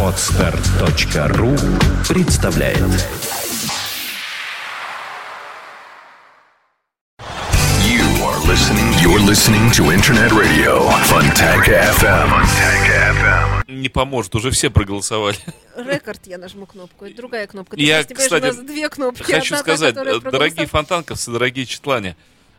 Отстар.ру представляет You are listening. You're listening to Internet Radio Fontanka FM. Fontanka FM. Не поможет, уже все проголосовали. Рекорд я нажму кнопку, это другая кнопка. Ты Я, кстати, у нас две кнопки. Хочу Одна сказать, дорогие фонтанковцы, дорогие читлане,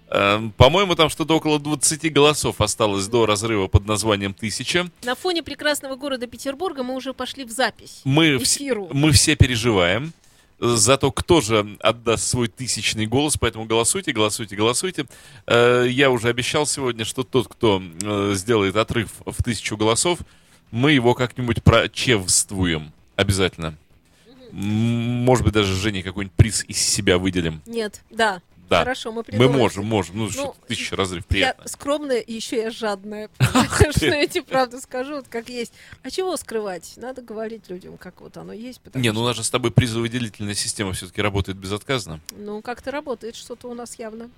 по-моему, там что-то около 20 голосов осталось до разрыва под названием «Тысяча». На фоне прекрасного города Петербурга мы уже пошли в запись. Мы, вс- Эфиру. мы все переживаем за то, кто же отдаст свой тысячный голос, поэтому голосуйте, голосуйте, голосуйте. Э, Я уже обещал сегодня, что тот, кто э, сделает отрыв в тысячу голосов, мы его как-нибудь прочевствуем. Обязательно. Может быть, даже Жене какой-нибудь приз из себя выделим. Нет, да. Да. Хорошо, мы Мы можем, можем. Ну, что тысяча разрыв, Я приятно. скромная, и еще я жадная. Что я тебе правду скажу, вот как есть. А чего скрывать? Надо говорить людям, как вот оно есть. Не, ну у нас же с тобой призовыделительная система все-таки работает безотказно. Ну, как-то работает что-то у нас явно.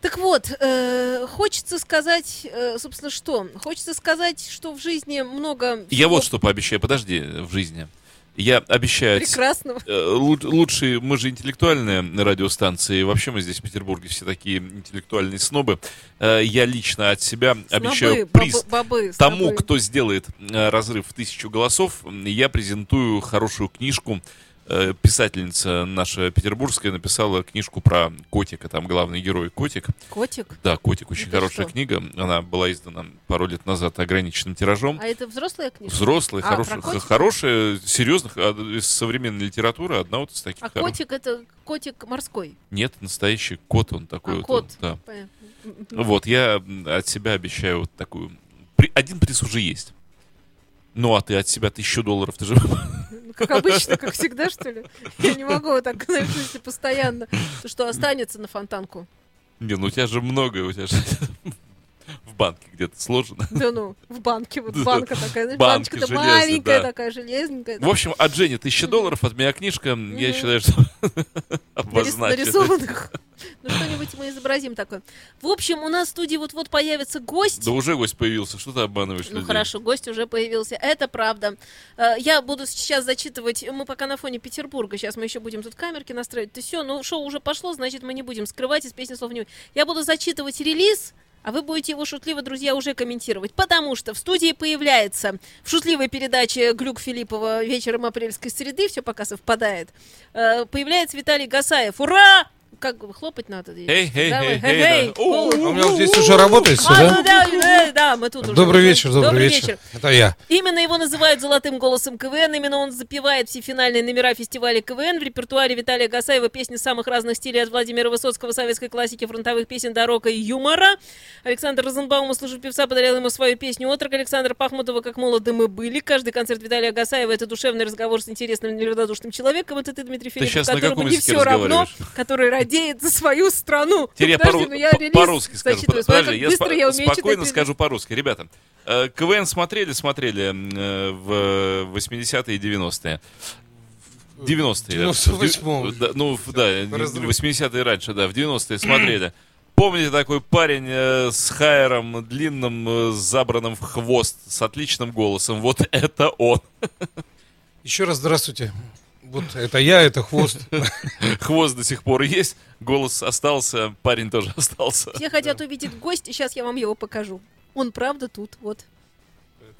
Так вот, э, хочется сказать, э, собственно, что? Хочется сказать, что в жизни много Я вот что пообещаю, подожди, в жизни. Я обещаю... прекрасного. э, лу- Лучшие, мы же интеллектуальная радиостанция, и вообще мы здесь в Петербурге все такие интеллектуальные снобы. Э, Я лично от себя обещаю Снобы, приз бабы- бабы, тому, снобы. кто сделает э, разрыв в тысячу голосов. Я презентую хорошую книжку. Э, Писательница наша петербургская написала книжку про котика, там главный герой котик. Котик? Да, котик очень Это хорошая что? книга. Она была издана пару лет назад ограниченным тиражом. А это взрослая книжка? Взрослый, А, хорошая, серьезных, а, из современной литературы одна вот из таких. А хоро- котик это котик морской. Нет, настоящий кот, он такой А, вот. кот. он, да. Понятно. Вот, я от себя обещаю вот такую. Один приз уже есть. Ну, а ты от себя тысячу долларов, ты же... Ну, Как обычно, как всегда, что ли? Я не могу вот так, знаешь, если постоянно. То, Что останется на фонтанку? Не, ну у тебя же много, у тебя же в банке где-то сложено. Да ну, в банке, вот банка такая, знаешь, Банка железная, маленькая да. такая, железненькая. В общем, от Жени тысяча долларов, от меня книжка. Я считаю, что обозначено. нарисованных. Что-нибудь мы изобразим такое. В общем, у нас в студии вот-вот появится гость. Да уже гость появился, что ты обманываешь Ну людей? хорошо, гость уже появился. Это правда. Э, Я буду сейчас зачитывать. Мы пока на фоне Петербурга. Сейчас мы еще будем тут камерки настраивать. Ты все, ну шоу уже пошло, значит мы не будем скрывать из песни слов не. Я буду зачитывать релиз. А вы будете его шутливо, друзья, уже комментировать. Потому что в студии появляется в шутливой передаче Глюк Филиппова вечером апрельской среды, все пока совпадает, э, появляется Виталий Гасаев. Ура! Как хлопать надо. Эй, эй, эй, эй, А у меня здесь уже работает все, а, ну да? да, мы тут уже. Добрый вечер, добрый вечер. Это я. Именно его называют золотым голосом КВН, именно он запевает все финальные номера фестиваля КВН. В репертуаре Виталия Гасаева песни самых разных стилей от Владимира Высоцкого, советской классики, фронтовых песен до рока и юмора. Александр Розенбаум, услышав певца, подарил ему свою песню «Отрок». Александр Пахмутова «Как молоды мы были». Каждый концерт Виталия Гасаева – это душевный разговор с интересным, неравнодушным человеком. Это ты, Дмитрий Филиппов, которому не все равно, который радеет за свою страну. Теперь я Подожди, ну я по- по-русски скажу. Смотри, Подожди, я спо- я умею спокойно читать скажу по-русски. Ребята, э, КВН смотрели, смотрели э, в 80-е и 90-е. 90-е. да. 98-м. Да, Ну, в- да, Разрыв. 80-е раньше, да, в 90-е смотрели. Помните такой парень э, с хайером длинным, э, забранным в хвост, с отличным голосом? Вот это он. Еще раз здравствуйте. Вот это я, это хвост. Хвост до сих пор есть, голос остался, парень тоже остался. Все хотят увидеть гостя, сейчас я вам его покажу. Он правда тут, вот.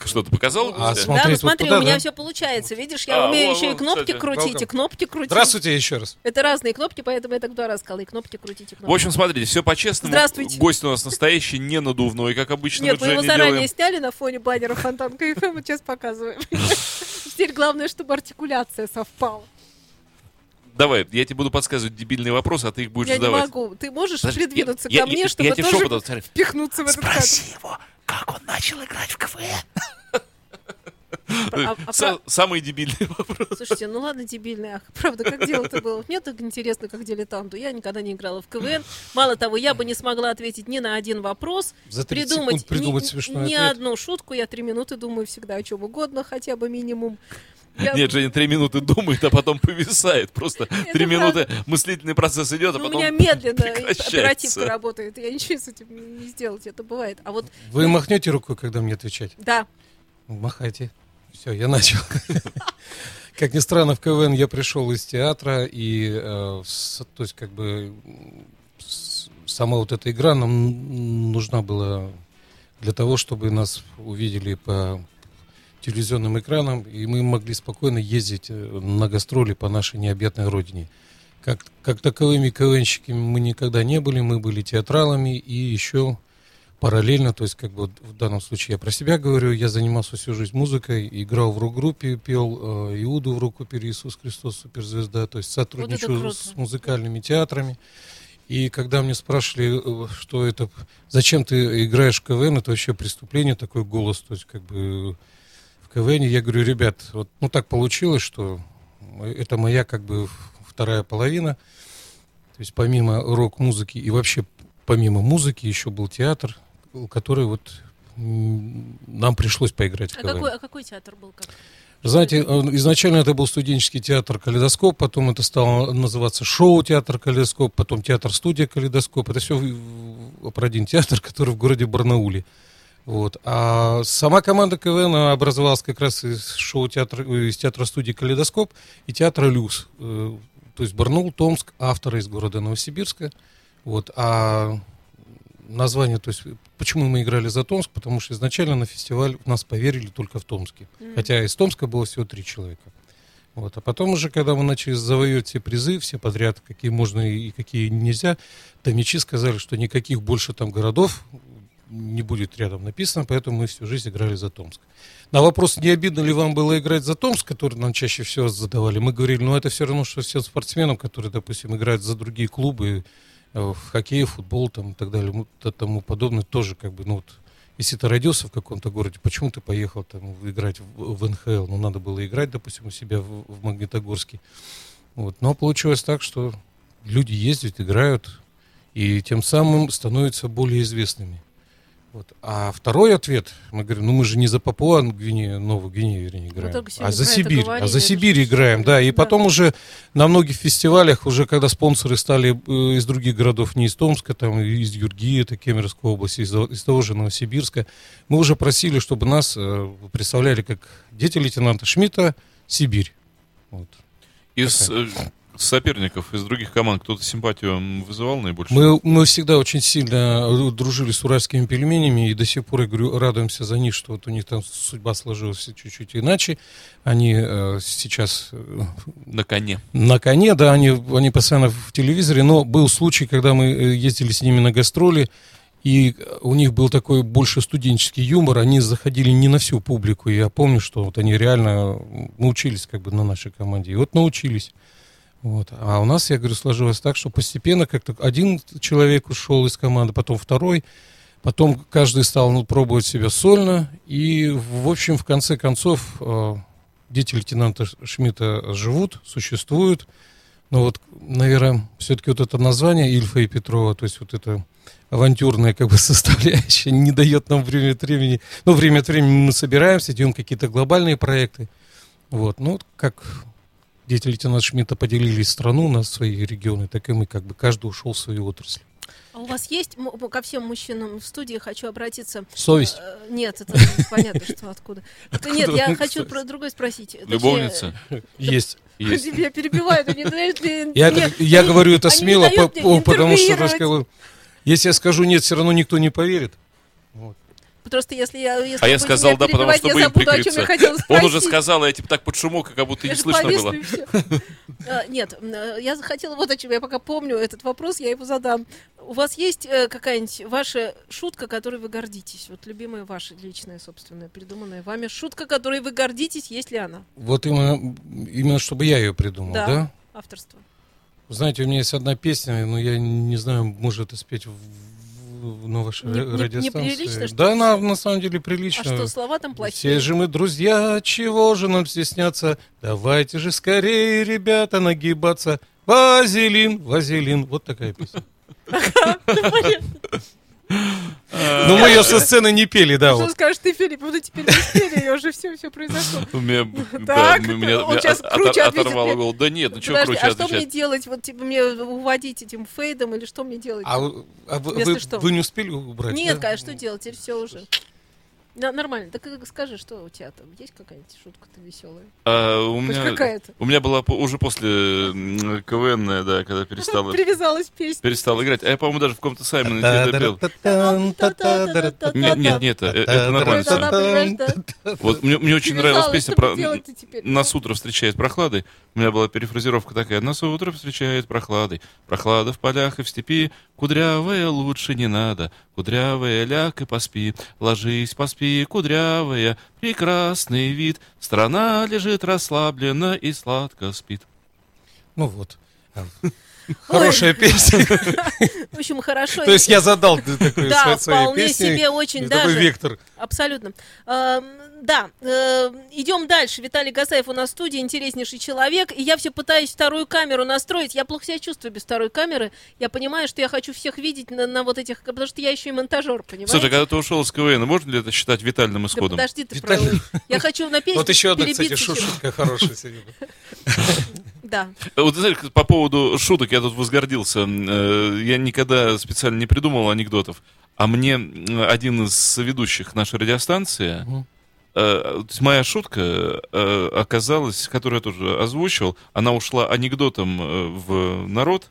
Что, ты показал? А, смотри, да, ну вот смотри, туда, у меня да? все получается. Видишь, я А, умею во, еще и во, кнопки кстати, крутить, и welcome. кнопки крутить. Здравствуйте еще раз. Это разные кнопки, поэтому я так два раза сказала. И кнопки крутить, и кнопки. В общем, смотрите, все по-честному. Здравствуйте. Гость у нас настоящий, не надувной, как обычно Нет, мы мы его заранее делаем. сняли на фоне баннера Фонтанка и мы сейчас показываем. Теперь главное, чтобы артикуляция совпала. Давай, я тебе буду подсказывать дебильные вопросы, а ты их будешь Я не задавать. могу. Ты можешь Подожди, придвинуться я- ко я- мне, я чтобы тебе тоже шепотом впихнуться в этот кадр? его, как он начал играть в КВН. А- а Са- про- Самые дебильные вопросы. Слушайте, ну ладно, дебильный, ах, правда, как дело-то было? Мне так интересно, как дилетанту. Я никогда не играла в КВН. Мало того, я бы не смогла ответить ни на один вопрос. За 30 придумать, придумать ни, ни одну шутку. Я три минуты думаю всегда о чем угодно, хотя бы минимум. Я- Нет, Женя три минуты думает, а потом повисает. Просто три минуты мыслительный процесс идет, а Ну, у потом меня медленно оперативка работает. Я ничего с этим не сделать, это бывает. А вот, Вы махнете рукой, когда мне отвечать? да, Махайте. Все, я начал. Как ни странно, в КВН я пришел из театра, и, э, то есть, как бы, сама вот эта игра нам нужна была для того, чтобы нас увидели по телевизионным экранам, и мы могли спокойно ездить э, на гастроли по нашей необъятной родине. Как, как таковыми КВНщиками мы никогда не были, мы были театралами, и еще параллельно, то есть как бы вот в данном случае я про себя говорю, я занимался всю жизнь музыкой, играл в рок-группе, пел э, Иуду в рок-опере «Иисус Христос, суперзвезда», то есть сотрудничаю круто. с музыкальными театрами. И когда мне спрашивали, э, что это, зачем ты играешь в КВН, это вообще преступление, такой голос, то есть как бы в КВН, я говорю, ребят, вот ну так получилось, что это моя как бы вторая половина, то есть помимо рок-музыки и вообще помимо музыки еще был театр, который вот нам пришлось поиграть а какой, а какой театр был? Как? Знаете, изначально это был студенческий театр «Калейдоскоп», потом это стало называться шоу-театр «Калейдоскоп», потом театр-студия «Калейдоскоп». Это все про один театр, который в городе Барнауле. Вот. А сама команда КВН образовалась как раз из шоу-театра, из театра-студии «Калейдоскоп» и театра «Люкс». Э, То есть Барнаул, Томск, авторы из города Новосибирска. Вот. А название, то есть почему мы играли за Томск, потому что изначально на фестиваль в нас поверили только в Томске. Хотя из Томска было всего три человека. Вот. А потом уже, когда мы начали завоевать все призы, все подряд, какие можно и какие нельзя, томичи сказали, что никаких больше там городов не будет рядом написано, поэтому мы всю жизнь играли за Томск. На вопрос, не обидно ли вам было играть за Томск, который нам чаще всего задавали, мы говорили, ну это все равно, что всем спортсменам, которые, допустим, играют за другие клубы, в хоккей, футбол там, и так далее, т- тому подобное, тоже как бы, ну вот, если ты родился в каком-то городе, почему ты поехал там играть в, в НХЛ? Ну, надо было играть, допустим, у себя в, в Магнитогорске. Вот. Но получилось так, что люди ездят, играют, и тем самым становятся более известными. Вот. А второй ответ, мы говорим, ну мы же не за Папуа Гвинею, Новую Гвинею вернее, играем, сегодня а за Сибирь, говорили, а за Сибирь играем, да. И Да. потом уже на многих фестивалях, уже когда спонсоры стали э, из других городов, не из Томска, там из Юргии, это Кемеровской области, из, из того же Новосибирска, мы уже просили, чтобы нас э, представляли как дети лейтенанта Шмидта Сибирь. Вот. Из соперников, из других команд кто-то симпатию вызывал наибольше? Мы, мы всегда очень сильно дружили с уральскими пельменями, и до сих пор, я говорю, радуемся за них, что вот у них там судьба сложилась чуть-чуть иначе. Они э, сейчас э, На коне. на коне, да, они, они постоянно в телевизоре, но был случай, когда мы э, ездили с ними на гастроли, и у них был такой больше студенческий юмор, они заходили не на всю публику, я помню, что вот они реально научились как бы на нашей команде, и вот научились. Вот. А у нас, я говорю, сложилось так, что постепенно как-то один человек ушел из команды, потом второй, потом каждый стал ну, пробовать себя сольно, и, в общем, в конце концов, э, дети лейтенанта Шмидта живут, существуют, но вот, наверное, все-таки вот это название Ильфа и Петрова, то есть вот это авантюрная как бы составляющая не дает нам время от времени, ну, время от времени мы собираемся, делаем какие-то глобальные проекты, вот, ну, как дети лейтенанта Шмидта поделили страну на свои регионы, так и мы как бы каждый ушел в свою отрасль. А у вас есть, ко всем мужчинам в студии хочу обратиться. Совесть. Э, Нет, это понятно, что откуда. Это Нет, я хочу про другое спросить. Точнее, Любовница? Есть. Есть. Меня перебивают, они дают мне... Я, мне- я они- говорю это смело, по- потому что. Если я скажу нет, все равно никто не поверит. Просто если я... Если А я сказал да, потому что я будем забуду, о чем я прикрыться. хотела спросить. Он уже сказал, а я типа так под шумок, как будто Я не слышно было. А, Нет, э, я хотела вот о чем. Я пока помню этот вопрос, я его задам. У вас есть э, какая-нибудь ваша шутка, которой вы гордитесь? Вот любимая ваша личная, собственная, придуманная вами шутка, которой вы гордитесь, есть ли она? Вот именно, именно чтобы я ее придумал, Да. да? Авторство. Знаете, у меня есть одна песня, но я не знаю, может это спеть в- на вашей Не- ра- не- радиостанции. неприлично, что да, она на самом деле А прилично. что, слова там Все плохие? же мы друзья, чего же нам стесняться? Давайте же скорее, ребята, нагибаться. Вазелин, вазелин. Вот такая песня. Ну, мы ее со сцены не пели, да, Что вот. скажешь ты, Филипп? Ну теперь мы успели, и уже все, все произошло. У меня, да, Так, меня, он от- круче от- оторвало голову. Да нет, ну что круче а что мне делать? Вот типа мне уводить этим фейдом или что мне делать? А, вы- а вы, Вместо вы- что? вы не успели убрать? Нет, да? конечно, что делать? Теперь все уже. На- нормально. Так скажи, что у тебя там есть какая-нибудь шутка-то веселая? А, у Хоть меня, какая-то. у меня была по- уже после КВН, да, когда перестала, Привязалась песня. перестала играть. А я, по-моему, даже в каком-то Саймоне где-то пел. Нет, нет, нет, это, это нормально. Это да? Вот мне, очень нравилась песня про? «Нас утро встречает прохладой». У меня была перефразировка такая. «Нас утро встречает прохладой. Прохлада в полях и в степи. Кудрявая лучше не надо. Кудрявая ляг и поспи. Ложись, поспи, кудрявая. Прекрасный вид. Страна лежит расслабленно и сладко спит». Ну вот. Хорошая песня. В общем, хорошо. То есть я задал такую Да, сво- своей вполне песне. себе очень Такой даже. вектор. Абсолютно. Да, э, идем дальше. Виталий Гасаев у нас в студии, интереснейший человек. И я все пытаюсь вторую камеру настроить. Я плохо себя чувствую без второй камеры. Я понимаю, что я хочу всех видеть на, на вот этих... Потому что я еще и монтажер, понимаешь? Слушай, когда ты ушел с КВН, можно ли это считать витальным Да исходом? подожди ты, Виталий- правый. Я хочу на песню Вот еще одна, кстати, шутка хорошая сегодня. Да. Вот ты знаешь, по поводу шуток я тут возгордился. Э, Я никогда специально не придумывал анекдотов. А мне один из ведущих нашей радиостанции, Мгм. Э, моя шутка э, оказалась, которую я тоже озвучил, она ушла анекдотом э, в народ,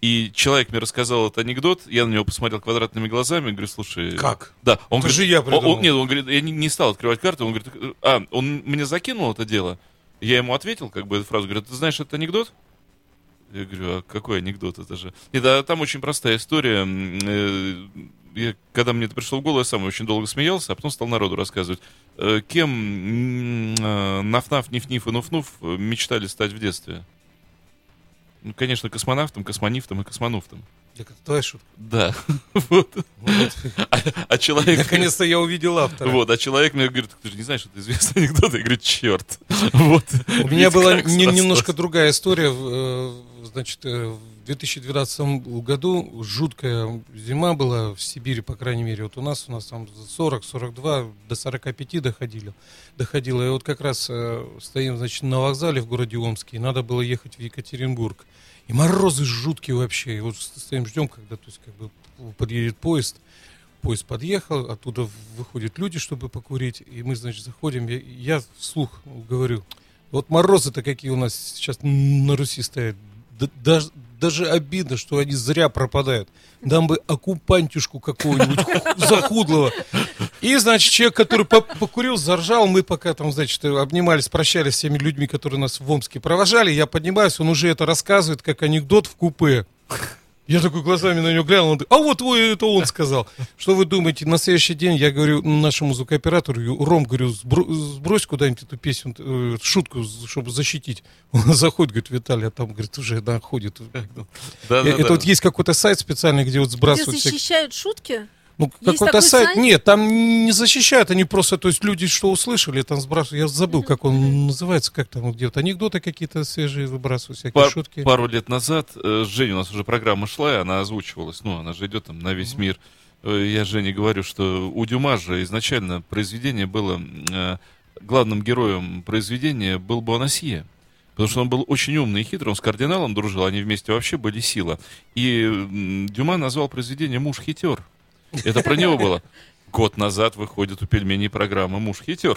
и человек мне рассказал этот анекдот, я на него посмотрел квадратными глазами, говорю, слушай... Как? Да, он Это говорит, же я он- он- придумал. нет, он говорит, я не, не стал открывать карты, он говорит, э, а, он мне закинул это дело, я ему ответил, как бы, эту фразу, говорит, ты знаешь этот анекдот? Я говорю, а какой анекдот это же? Нет, а там очень простая история. Э, Я, когда мне это пришло в голову, я сам очень долго смеялся, а потом стал народу рассказывать. Э, Кем э, Наф-Наф, Ниф-Ниф и Нуф-Нуф э, мечтали стать в детстве? Ну, конечно, космонавтом, космонифтом и космонуфтом. Это твоя шутка. Да. Вот. Вот. А, а человек... Наконец-то я увидел автора. Вот, а человек мне говорит, ты же не знаешь, что это известный анекдот. Я говорю, черт. Вот. У меня Ведь была не- немножко другая история. Значит, э, в 2012 году жуткая зима была в Сибири, по крайней мере. Вот у нас, у нас там 40, 42, до 45 доходили, доходило. И вот как раз э, стоим, значит, на вокзале в городе Омске, и надо было ехать в Екатеринбург. И морозы жуткие вообще. И вот стоим, ждем, когда то есть, как бы подъедет поезд. Поезд подъехал, оттуда выходят люди, чтобы покурить. И мы, значит, заходим. Я, я вслух говорю, вот морозы-то какие у нас сейчас на Руси стоят. Да- даже, даже обидно, что они зря пропадают. Нам бы оккупантюшку какого-нибудь ху- захудлого. И, значит, человек, который по- покурил, заржал, мы пока там, значит, обнимались, прощались с теми людьми, которые нас в Омске провожали, я поднимаюсь, он уже это рассказывает, как анекдот в купе. Я такой глазами на него глянул, он говорит, а вот ой, это он сказал. Что вы думаете, на следующий день я говорю нашему звукооператору, Ром, говорю, «Сбро- сбрось куда-нибудь эту песню, э, шутку, чтобы защитить. Он заходит, говорит, Виталий, а там, говорит, уже находит. Да, Э, да, Это да. вот есть какой-то сайт специальный, где вот Где сбрасывают всякие- защищают шутки? Ну, какой-то сайт. сайт? Нет, там не защищают, они просто, то есть люди что услышали, там сбрасывают. Я забыл, как он называется, как там где-то анекдоты какие-то свежие выбрасывают, всякие Пар- шутки. Пару лет назад э, с Женей у нас уже программа шла, и она озвучивалась. Ну, она же идет там на весь мир. Э, Я Жене говорю, что у Дюма же изначально произведение было... э, главным героем произведения был Буанасье. Потому что он был очень умный и хитрый, он с кардиналом дружил, они вместе вообще были сила. И Дюма назвал произведение «Муж-хитер». Это про него было. Год назад выходит у пельменей программа «Муж хитер».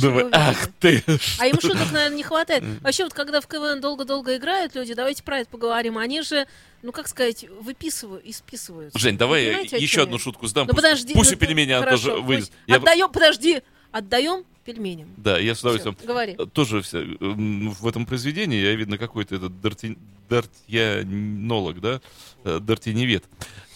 Думаю, вы ах ты! А им шуток, наверное, не хватает. Вообще, вот когда в КВН долго-долго играют люди, давайте про это поговорим. Они же, ну как сказать, выписывают и списывают. Жень, давай я еще одну шутку сдам. Ну подожди. Пусть ну, у хорошо, тоже выйдет. Отдаем, подожди, отдаем пельменям. Да, я с удовольствием. говори. Э, Тоже вся, в этом произведении я видно какой-то этот дарти- дартьянолог, да, э, дартиневед.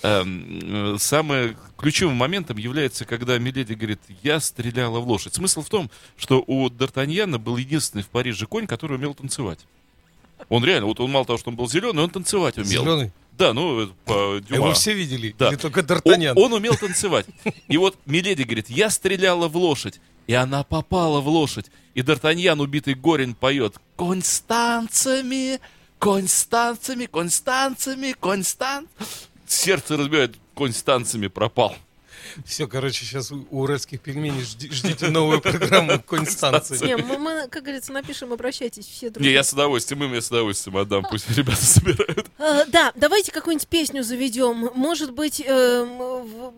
Эм, э, Самым ключевым моментом является, когда Миледи говорит, я стреляла в лошадь. Смысл в том, что у Д'Артаньяна был единственный в Париже конь, который умел танцевать. Он реально, вот он мало того, что он был зеленый, он танцевать умел. Зеленый. Да, ну, это по Дюма. Его все видели? Да. Или только Он, Д'Артаньян? он умел танцевать. И вот Миледи говорит, я стреляла в лошадь. И она попала в лошадь. И Д'Артаньян, убитый горен, поет «Конь с танцами, конь с танцами, конь с танцами, конь с тан-». сердце разбивает, конь с танцами пропал. Все, короче, сейчас у уральских пельменей жди- ждите новую программу «Конь станции». Не, мы, мы, как говорится, напишем, обращайтесь все Не, друзья. я с удовольствием, им я с удовольствием отдам, пусть ребята собирают. Э, да, давайте какую-нибудь песню заведем. Может быть, в-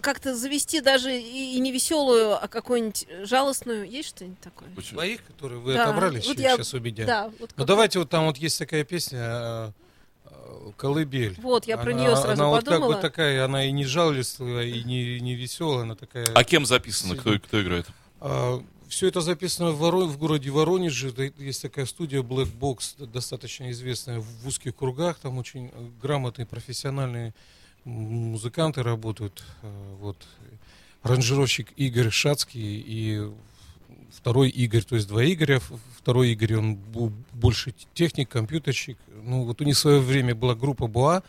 как-то завести даже и, и не веселую, а какую-нибудь жалостную. Есть что-нибудь такое? Почему? Своих, которые вы Да, отобрали вот я- сейчас у меня. Да, вот Ну давайте вот там вот есть такая песня э, э, «Колыбель». Вот, я про Она- неё сразу Она вот как подумала. бы такая, она и не жалостливая, и не, не веселая, она такая... А кем записано, кто, кто играет? все это записано в, Воро- в городе Воронеже. Есть такая студия Black Box, достаточно известная в узких кругах. Там очень грамотные, профессиональные музыканты работают. Э, Вот. Аранжировщик Игорь Шацкий и второй Игорь, то есть два Игоря. Второй Игорь, он был больше техник, компьютерщик. Ну, вот у них в свое время была группа Буа.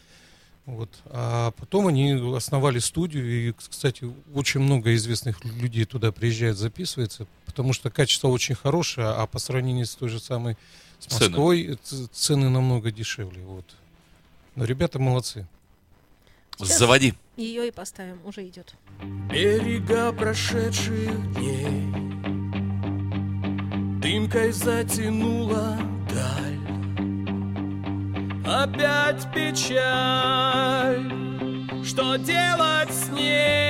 Вот. А потом они основали студию, и, кстати, очень много известных лю- людей туда приезжает, записывается, потому что качество очень хорошее, а по сравнению с той же самой с Цены. Москвой ц- цены намного дешевле. Вот. Но ребята молодцы. Сейчас. Заводи. Ее и поставим, уже идет. Берега прошедших дней Дымкой затянула даль Опять печаль Что делать с ней?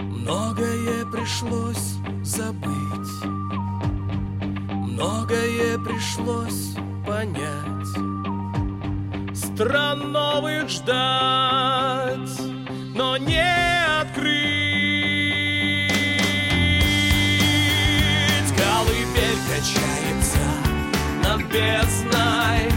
Многое пришлось забыть Многое пришлось понять Стран новых ждать, но не открыть. Бездной,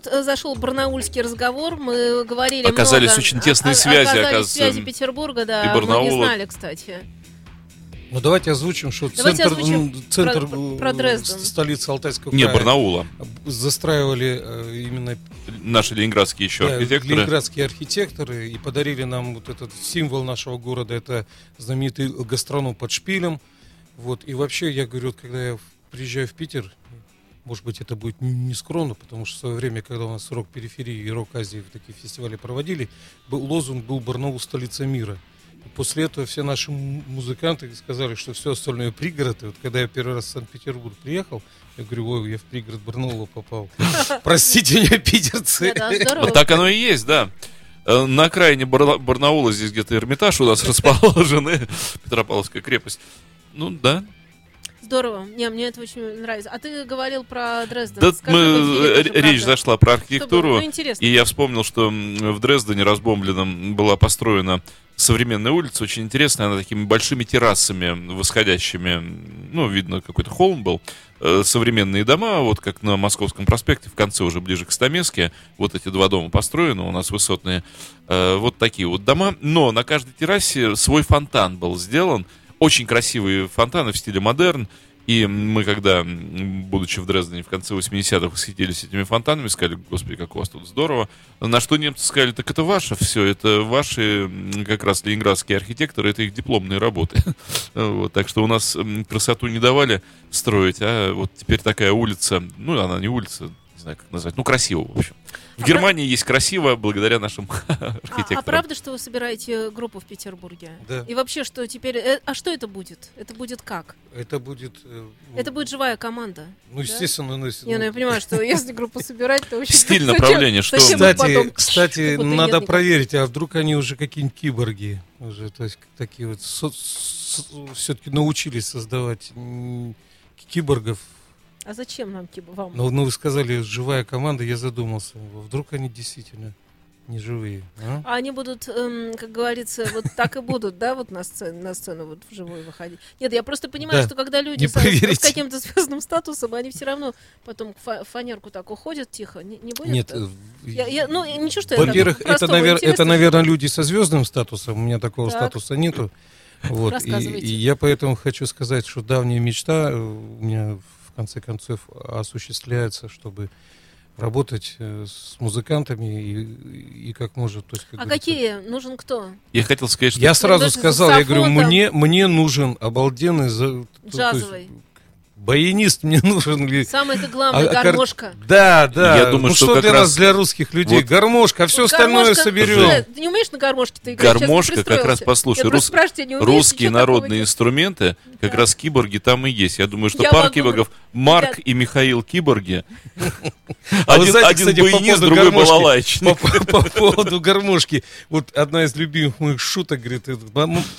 тут э, зашел барнаульский разговор. Мы говорили Оказались много- очень тесные о- связи, оказались оказывается, связи Петербурга, да. и Мы не Барнаула. знали, кстати. Ну давайте озвучим, что Давайте центр, озвучим центр про- э, про с- столицы Алтайского Не, края Барнаула. застраивали э, именно Наши ленинградские еще да, архитекторы. ленинградские архитекторы и подарили нам вот этот символ нашего города, это знаменитый гастроном под шпилем. Вот. И вообще, я говорю, вот когда я приезжаю в Питер, может быть, это будет не скромно, потому что в свое время, когда у нас рок периферии и рок Азии такие фестивали проводили, был, лозунг был «Барнаул – столица мира». И после этого все наши музыканты сказали, что все остальное пригород. И вот когда я первый раз в Санкт-Петербург приехал, я говорю, ой, я в пригород Барнаула попал. Простите меня, питерцы. Так оно и есть, да. Э, На окраине Барна- Барнаула здесь где-то Эрмитаж у нас расположены, Петропавловская крепость. Ну да. Здорово. Не, мне это очень нравится. А ты говорил про Дрезден. Да Скажи мы, э, речь правда. зашла про архитектуру, Ну, интересно. и я вспомнил, что в Дрездене разбомбленном была построена современная улица, очень интересная, она такими большими террасами восходящими, ну, видно, какой-то холм был, Э, современные дома, вот как на Московском проспекте, в конце уже ближе к Стамеске, вот эти два дома построены, у нас высотные, Э, вот такие вот дома, но на каждой террасе свой фонтан был сделан, очень красивые фонтаны в стиле модерн, и мы когда, будучи в Дрездене в конце 80-х, восхитились этими фонтанами, сказали, господи, как у вас тут здорово. На что немцы сказали, так это ваше все, это ваши как раз ленинградские архитекторы, это их дипломные работы. Вот, так что у нас красоту не давали строить, а вот теперь такая улица, ну, она не улица, не знаю, как назвать, ну, красиво, в общем. В А Германии есть красиво благодаря нашим А, архитекторам. а правда, что вы собираете группу в Петербурге? Да. И вообще, что теперь... э, а что это будет? Это будет как? Это будет... э, Это будет живая команда. Ну, естественно, ну, если- Не, ну я понимаю, что если группу собирать, то очень... Стиль направления, что- Кстати, потом- кстати, надо проверить, а вдруг они уже какие-нибудь киборги уже, то есть такие вот все-таки научились создавать киборгов. А зачем нам типа вам? Но ну, вы сказали, живая команда, я задумался, вдруг они действительно не живые. а? А они будут, эм, как говорится, вот так и будут, да, вот на сцену, на сцену вот вживую выходить. Нет, я просто понимаю, Да. что когда люди с, проверите. каким-то звездным статусом, они все равно потом фа- фанерку так уходят тихо. Не, не будет? Нет, э, Я- я- ну, ничего, что я во-первых, это, навер- это, наверное, люди со звездным статусом, у меня такого Так. статуса нету. Вот. И, и я поэтому хочу сказать, что давняя мечта э, у меня конце концов осуществляется, чтобы работать э, с музыкантами и, и как может. То есть, как А говорится, какие? Нужен кто? Я хотел сказать, что Я сразу даже сказал, я говорю, мне, мне нужен обалденный за- то- то есть Джазовый. Баянист мне нужен. Самое-то главное, а- а гармошка. Да, да. Я думаю, ну, что что для раз нас, для русских людей? вот- Гармошка, а все Вот остальное гармошка- соберем. Слушай, Ты не умеешь на гармошке-то играть? Гармошка, как раз послушай, рус- умеешь? русские народные нет. инструменты, как Да. раз киборги там и есть. Я думаю, что Я пар могу- киборгов Марк Ребят. и Михаил киборги. А вы Один, знаете, кстати, баянист, другой балалайчник. По, по- по поводу гармошки. Вот одна из любимых моих шуток, говорит,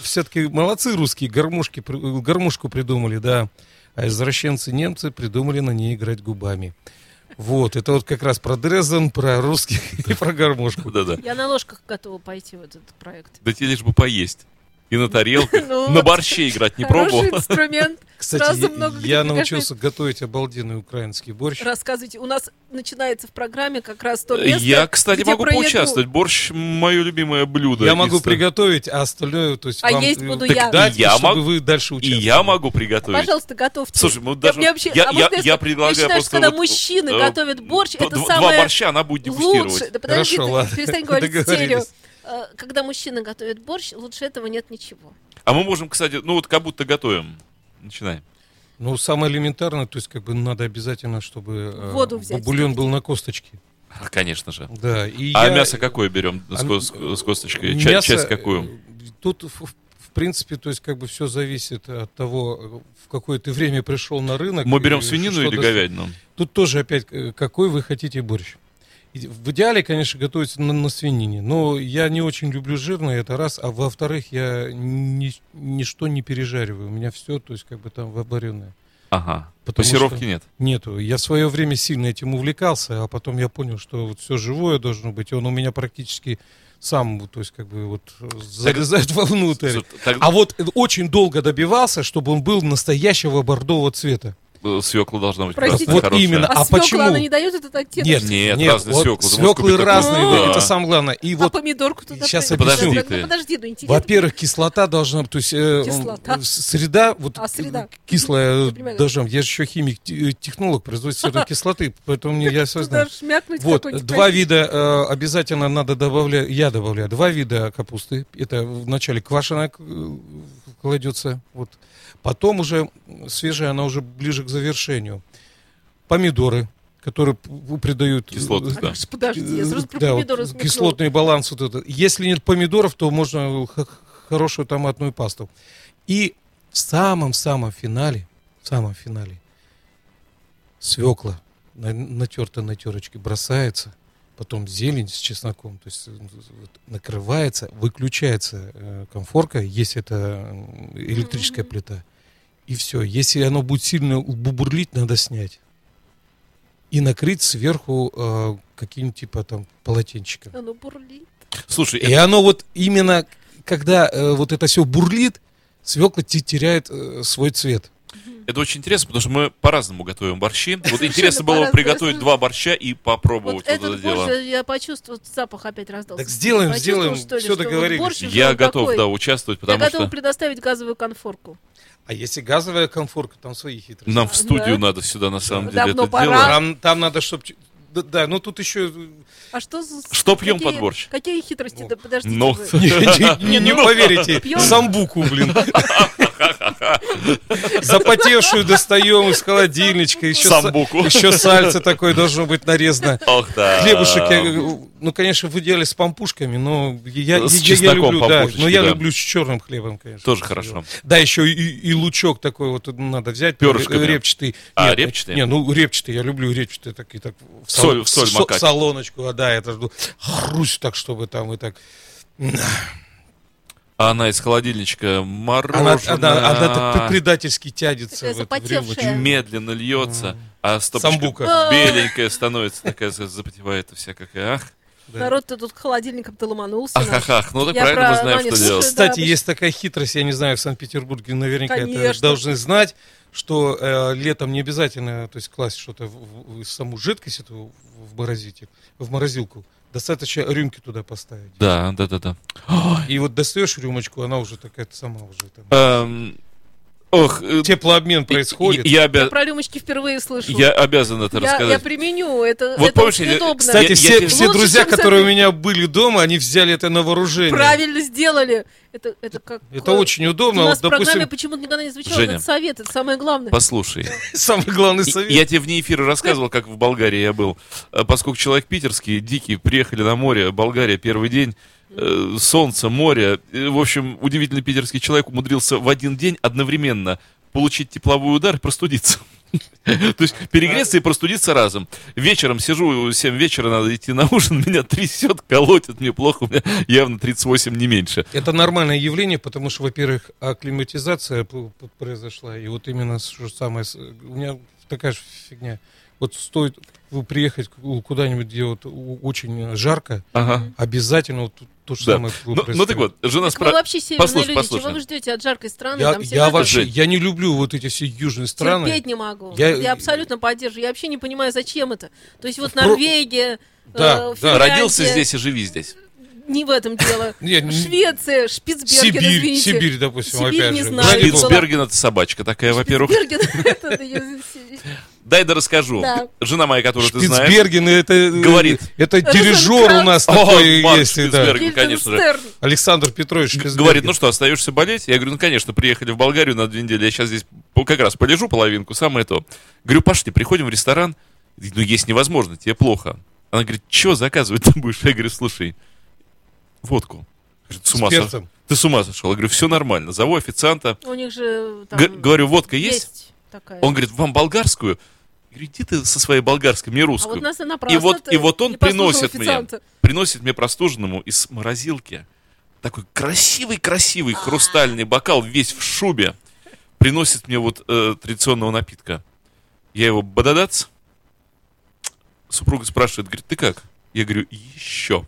все-таки молодцы русские, гармошки, при- гармошку придумали, да. А извращенцы немцы придумали на ней играть губами. Вот, это вот как раз про Дрезден, про русских и про гармошку. Да-да. Я на ложках готова пойти в этот проект. Да тебе лишь бы поесть. И на тарелках. Ну На борще играть не пробовал. инструмент. Кстати, Сразу я, много я научился готовить обалденный украинский борщ. Рассказывайте. У нас начинается в программе как раз то место, Я, кстати, могу про еду. поучаствовать. Борщ – мое любимое блюдо. Я могу приготовить, а остальное, то есть А вам есть э, буду я. дать, я чтобы могу- вы дальше И я могу приготовить. Пожалуйста, готовьте. Слушай, мы Я- даже... мне вообще- я, а я- я предлагаю что когда вот, мужчины э, готовят борщ, это два самое борща она будет дегустировать. лучшее. Да подожди, Хорошо, ты ладно. перестань говорить стерео. Э, Когда мужчина готовит борщ, лучше этого нет ничего. А мы можем, кстати, ну вот как будто готовим. Начинаем. Ну, самое элементарное, то есть, как бы надо обязательно, чтобы э, Воду взять, бульон был на косточке. А, Конечно же. Да. И А я- мясо какое берем с, А, с- с косточкой? Мясо, часть какую? э, Тут, в, в принципе, то есть, как бы все зависит от того, в какое ты время пришел на рынок. Мы берем свинину или говядину? Тут тоже опять, какой вы хотите борщ. В идеале, конечно, готовится на, на свинине, но я не очень люблю жирное, это раз, а во-вторых, я ни, ничто не пережариваю, у меня все, то есть, как бы там варенное. Ага. Потому Пассировки нет. Нету. Я в свое время сильно этим увлекался, а потом я понял, что вот все живое должно быть, и он у меня практически сам, то есть, как бы вот залезает вовнутрь. Слушай, так- А вот э, очень долго добивался, чтобы он был настоящего бордового цвета. Э, свекла должна быть Простите. красная, Вот хорошая. именно. А, А свекла, почему? она не дает этот оттенок? Нет, Нет, нет, разные вот свеклы. Свеклы разные, такую, да. это самое главное. И А вот помидорку туда Сейчас Подожди ты. подожди, ну интересно. Во-первых, кислота должна быть, то есть э, Кислота. среда, вот А, среда. кислая должна быть. Я же еще химик, те- технолог, производитель кислоты, поэтому мне я все знаю. Вот, два вида э, обязательно надо добавлять, я добавляю, два вида капусты. Это вначале квашеная э, кладется, вот. Потом уже свежая, она уже ближе к завершению. Помидоры, которые придают... э, Кислотность, да. Аж Подожди, я сразу про да, вот помидоры смекнула. кислотный баланс вот это. Если нет помидоров, то можно хорошую томатную пасту. И в самом-самом финале, в самом финале, свекла на, натерта на терочке бросается, потом зелень с чесноком, то есть э, накрывается, выключается э, комфорка, если это электрическая Мгм. плита. И все. Если оно будет сильно бубурлить, надо снять. И накрыть сверху э, каким-нибудь типа там полотенчиком. Оно бурлит. Слушай, И оно вот именно, когда э, вот это все бурлит, свекла те- теряет э, свой цвет. Это очень интересно, потому что мы по-разному готовим борщи. Вот интересно было приготовить два борща и попробовать Вот это дело. я почувствовал, запах опять раздался. Так сделаем, сделаем, вот договорились. Я готов, да, участвовать, Я потому что предоставить газовую конфорку. А если газовая комфорка, там свои хитрости. нам в студию надо сюда на самом деле это дело. Там, надо, чтобы... Да, да, ну тут еще... А что за... Что пьем какие- под борщ? Какие хитрости? Да подождите Ну. Не, не- не- не поверите, Пьем. самбуку, блин. Запотевшую достаем из холодильничка. Еще, са- Самбуку. еще сальце такое должно быть нарезано. Ох, да. Хлебушек, я, ну, конечно, в идеале с пампушками, но я, С я- я люблю, да, но я да. люблю с черным хлебом, конечно. Тоже хорошо. Да, еще и, и лучок такой вот надо взять. Э, Репчатый. А, Нет, репчатый? Не, ну репчатый, я люблю репчатый такие так. В Соль- в соль со- макать. Солоночку, а да, это жду. Хрусь так, чтобы там и так. А она из холодильничка Она, мороженое. она, она так предательски тянется Такая в это медленно льется, а стопочка Самбука. беленькая становится, такая за- запотевает вся какая. Ах, Да. Народ-то тут к холодильникам-то ломанулся. ах, ах, ах. Ну так Я правильно, мы про знаем, Наню что делать. Кстати, Да, есть такая хитрость, я не знаю, в Санкт-Петербурге наверняка это Конечно. должны знать, что э, летом не обязательно то есть, класть что-то в, в саму жидкость эту в морозитель, в морозилку. Достаточно рюмки туда поставить. Да, да, да, да. И вот достаешь рюмочку, она уже такая сама уже там. Эм, Ох, э, Теплообмен происходит. Я, Я обя- про рюмочки впервые слышу. я обязан это я, я рассказать. применю, это, Вот это помнишь, очень я- удобно. Кстати, Я- все, я все Лучше, друзья, которые у забыть. меня были дома, они взяли это на вооружение. Правильно сделали. Это, это как... Это очень У удобно. нас Вот, в программе допустим, почему-то никогда не звучал Женя. этот совет, это самое главное. Послушай, самый главный совет. Я тебе вне эфира рассказывал, как в Болгарии я был. Э, Поскольку человек питерский, дикий, приехали на море, Болгария, первый день, солнце, море. Э, В общем, удивительный питерский человек умудрился в один день одновременно получить тепловой удар и простудиться. То есть перегреться и простудиться разом. Вечером сижу, 7 вечера, надо идти на ужин, меня трясет, колотит, мне плохо, у меня явно 38, не меньше. Это нормальное явление, потому что, во-первых, акклиматизация произошла, и вот именно что самое, у меня такая же фигня. Вот стоит приехать ку- куда-нибудь, где вот очень жарко, Ага. обязательно вот то же Да. самое Ну, ну так вот, жена спрашивает. вообще северные Послушай, люди, послушай. чего вы ждете от жаркой страны? Я, там я вообще, я не люблю вот эти все южные страны. Терпеть не могу. Я- Я, абсолютно поддерживаю. Я вообще не понимаю, зачем это. То есть вот Про- Норвегия, Да, э, да. Родился здесь и живи здесь. Не в этом дело. Не, не- Швеция, Шпицберген, Сибирь, извините. Сибирь, допустим, Сибирь опять не же. знаю. Шпицберген это собачка такая, во-первых. Шпицберген, это Дай да расскажу. Да. Жена моя, которую ты знаешь, Шпицберген, это, Говорит. это дирижер у нас О, такой Марк есть. да. Шпицберген. конечно же. Александр Петрович Шпицберген. Говорит, ну что, остаешься болеть? Я говорю, ну конечно, приехали в Болгарию на две недели, я сейчас здесь как раз полежу половинку, самое то. Говорю, пошли, приходим в ресторан, ну есть невозможно, тебе плохо. Она говорит, что заказывать ты будешь? Я говорю, слушай, водку. Говорит, с ума. Ты с ума сошел? Я говорю, все нормально, зову официанта. У них же там Г- говорю, водка есть? есть такая. Он говорит, вам болгарскую? Я говорю, иди ты со своей болгарской, мне а русскую. вот нас она И вот, и вот он приносит мне, приносит мне простуженному из морозилки такой красивый-красивый А. хрустальный бокал, весь в шубе, приносит мне вот э, традиционного напитка. Я его бададац. Супруга спрашивает, говорит, ты как? Я говорю, еще.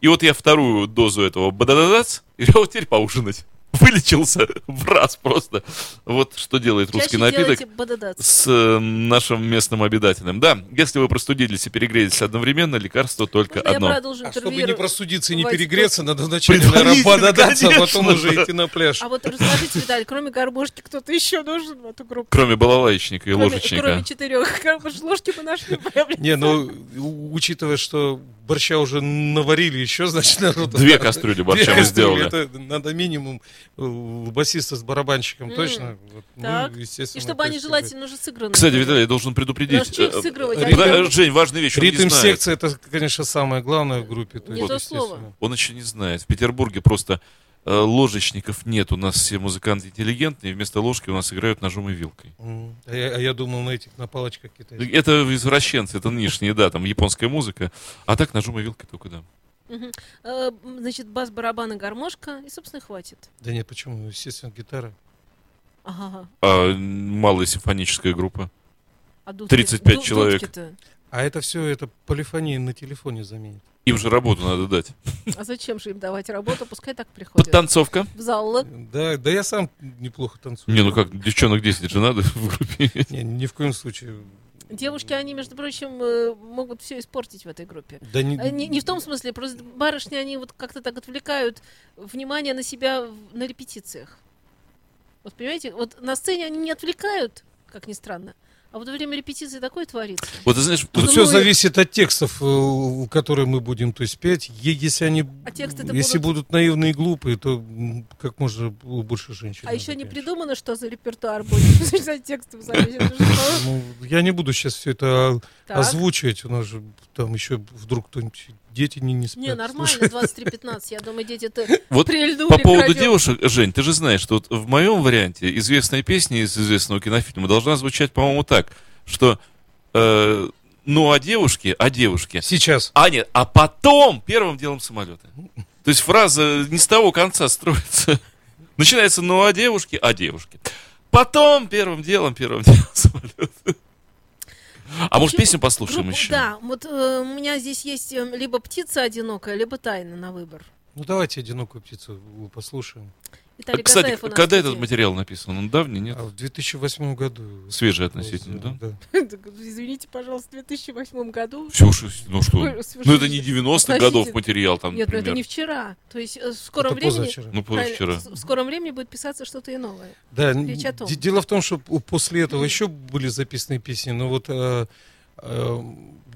И вот я вторую дозу этого бадададац, и говорю, «А вот теперь поужинать. Вылечился в раз просто. Вот что делает русский Чаще напиток с э, нашим местным обитателем. Да, если вы простудились и перегрелись одновременно, лекарство только Можно одно. А чтобы не простудиться и не перегреться, надо вначале, наверное, пододаться, а потом уже идти на пляж. А вот расскажите, Виталий, кроме гармошки, кто-то еще нужен в эту группу? Кроме балалайчника и Кроме, ложечника. кроме четырех. Ложки мы нашли. Не, ну, учитывая, что борща уже наварили еще, значит, народ... Две кастрюли борща мы сделали. Это надо минимум э, басиста с барабанщиком, М. точно. Вот, ну, Так. естественно, И чтобы то они желательно уже сыграны. Кстати. Виталий, я должен предупредить. Э, я- Жень, важная вещь. Ритм-секция, это, конечно, самое главное в группе. Не есть, то слово. Он еще не знает. В Петербурге просто ложечников нет. У нас все музыканты интеллигентные. Вместо ложки у нас играют ножом и вилкой. А я, а я думал на этих, на палочках китайских. Это извращенцы, это нынешние, да, там японская музыка. А так ножом и вилкой только, да. Э, Значит, бас, барабан и гармошка. И, собственно, хватит. Да нет, почему? Естественно, гитара. Ага. А малая симфоническая группа. А дудки- 35 ду- человек. дудки-то? А это все, это полифония на телефоне заменит. Им же работу надо дать. А зачем же им давать работу? Пускай так приходят. Подтанцовка. В зал. Да, да я сам неплохо танцую. Не, ну как, девчонок 10 же надо в группе. Не, ни в коем случае. Девушки, они, между прочим, э, могут все испортить в этой группе. Да не, Э, Не, не в том смысле, просто барышни, они вот как-то так отвлекают внимание на себя на репетициях. Вот понимаете, вот на сцене они не отвлекают, как ни странно, а вот во время репетиции такое творится. Вот ты знаешь, Тут Ну, все и- зависит от текстов, э, которые мы будем то есть, петь. Если они, А если будут- будут наивные и глупые, то как можно больше женщин. А надо, еще не конечно. придумано, что за репертуар будет. За текстом? Ну, я не буду сейчас все это озвучивать. У нас же там еще вдруг кто-нибудь дети не, не спят. Не, нормально, слушают. 23.15. Я думаю, дети-то Вот прильнули по поводу радио. девушек, Жень, ты же знаешь, что вот в моем варианте известная песня из известного кинофильма должна звучать, по-моему, так, что э, ну а девушки, а девушки. Сейчас. А нет, а потом первым делом самолеты. То есть фраза не с того конца строится. Начинается ну а девушки, а девушки. Потом первым делом, первым делом самолеты. А может песню послушаем еще? Да, вот э, у меня здесь есть э, либо птица одинокая, либо тайна на выбор. Ну давайте одинокую птицу послушаем. Виталий Кстати, Газаев у нас когда в этот студии. материал написан? Он давний, нет? А в 2008 году. Свежий относительно, да? да? Извините, пожалуйста, в 2008 году. Все, ну что? Ну это не 90-х годов материал там, Нет, ну это например. не вчера. То есть э, в скором Это времени... позавчера. Ну, позавчера. в скором времени будет писаться что-то и новое. Да, Речь о н- том. де- дело в том, что после этого еще были записаны песни, но вот э, э,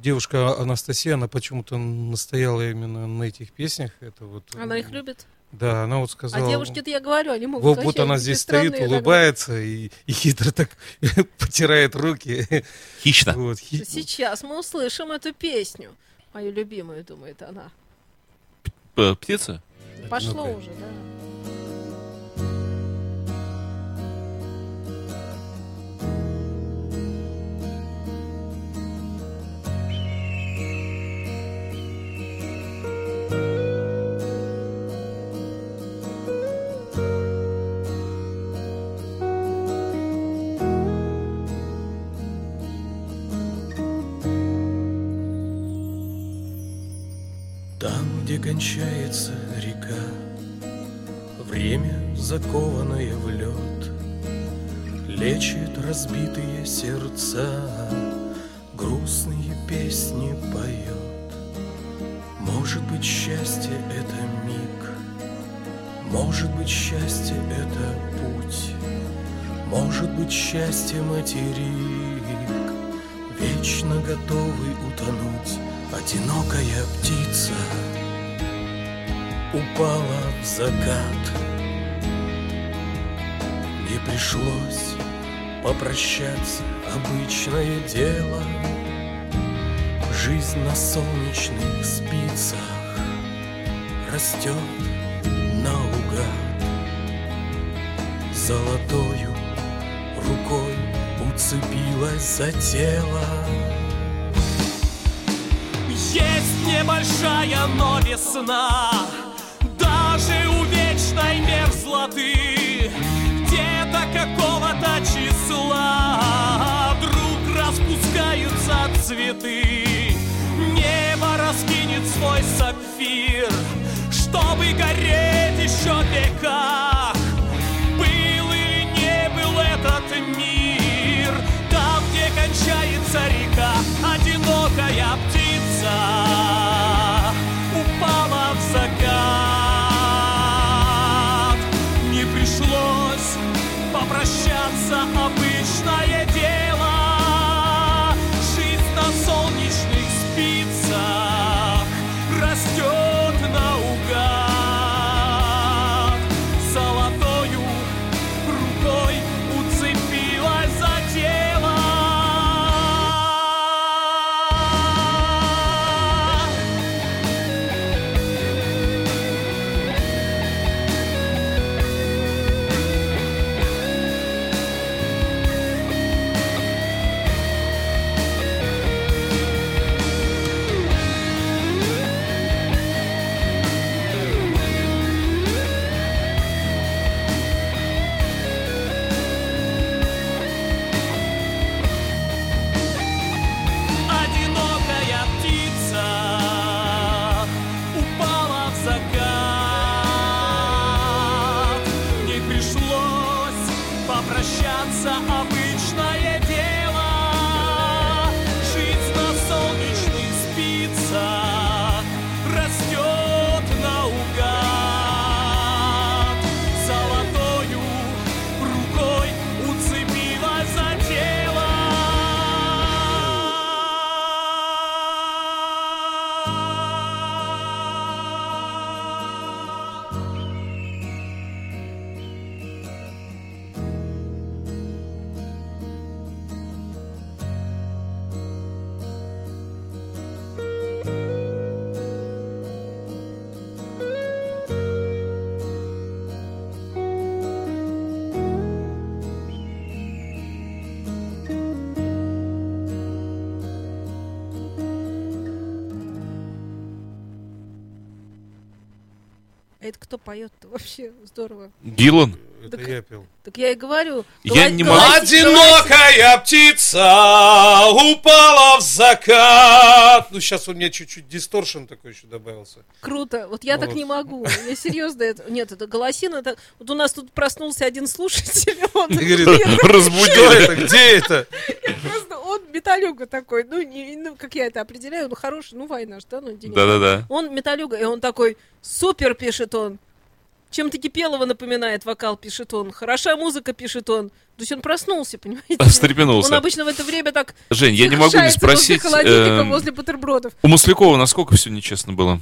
девушка Анастасия, она почему-то настояла именно на этих песнях. Это вот, Она э, их любит. Да, она вот сказала. А девушки-то я говорю, они могут Вот, вот она здесь странные стоит, улыбается и, и хитро так потирает руки. Хищно. Вот, хи- Сейчас мы услышим эту песню. Мою любимую, думает она. П- Птица? Пошло Ну-ка. уже, да. Где кончается река, Время, закованное в лед, Лечит разбитые сердца, Грустные песни поет. Может быть, счастье — это миг, Может быть, счастье — это путь, Может быть, счастье — материк, Вечно готовый утонуть Одинокая птица Упала в закат. Не пришлось попрощаться Обычное дело. Жизнь на солнечных спицах Растет наугад Золотою рукой уцепилась за тело. Есть небольшая, но весна мерзлоты Где-то какого-то числа. Вдруг распускаются цветы Небо раскинет свой сапфир Чтобы гореть еще в прощаться, а вообще? Здорово. Гиллан? Это Так- я пел. Так я и говорю. Я не могу- Одинокая птица упала в закат. Ну, сейчас у меня чуть-чуть дисторшн такой еще добавился. Круто. Вот я так Вот. не могу. Я серьезно это. Нет, это голосина. Это... Вот у нас тут проснулся один слушатель. Он, И говорит, Что это? Где это? просто он металюга такой. Ну, не, ну, как я это определяю, ну хороший, ну война ж, да, ну? Да-да-да. Он металюга, и он такой, супер, пишет он. Чем-то Кипелова напоминает вокал, пишет он. Хороша музыка, пишет он. То есть он проснулся, понимаете? Он Встрепенулся. обычно в это время так Жень, я не могу не спросить. возле эм, возле бутербродов. У Маслякова насколько все нечестно было?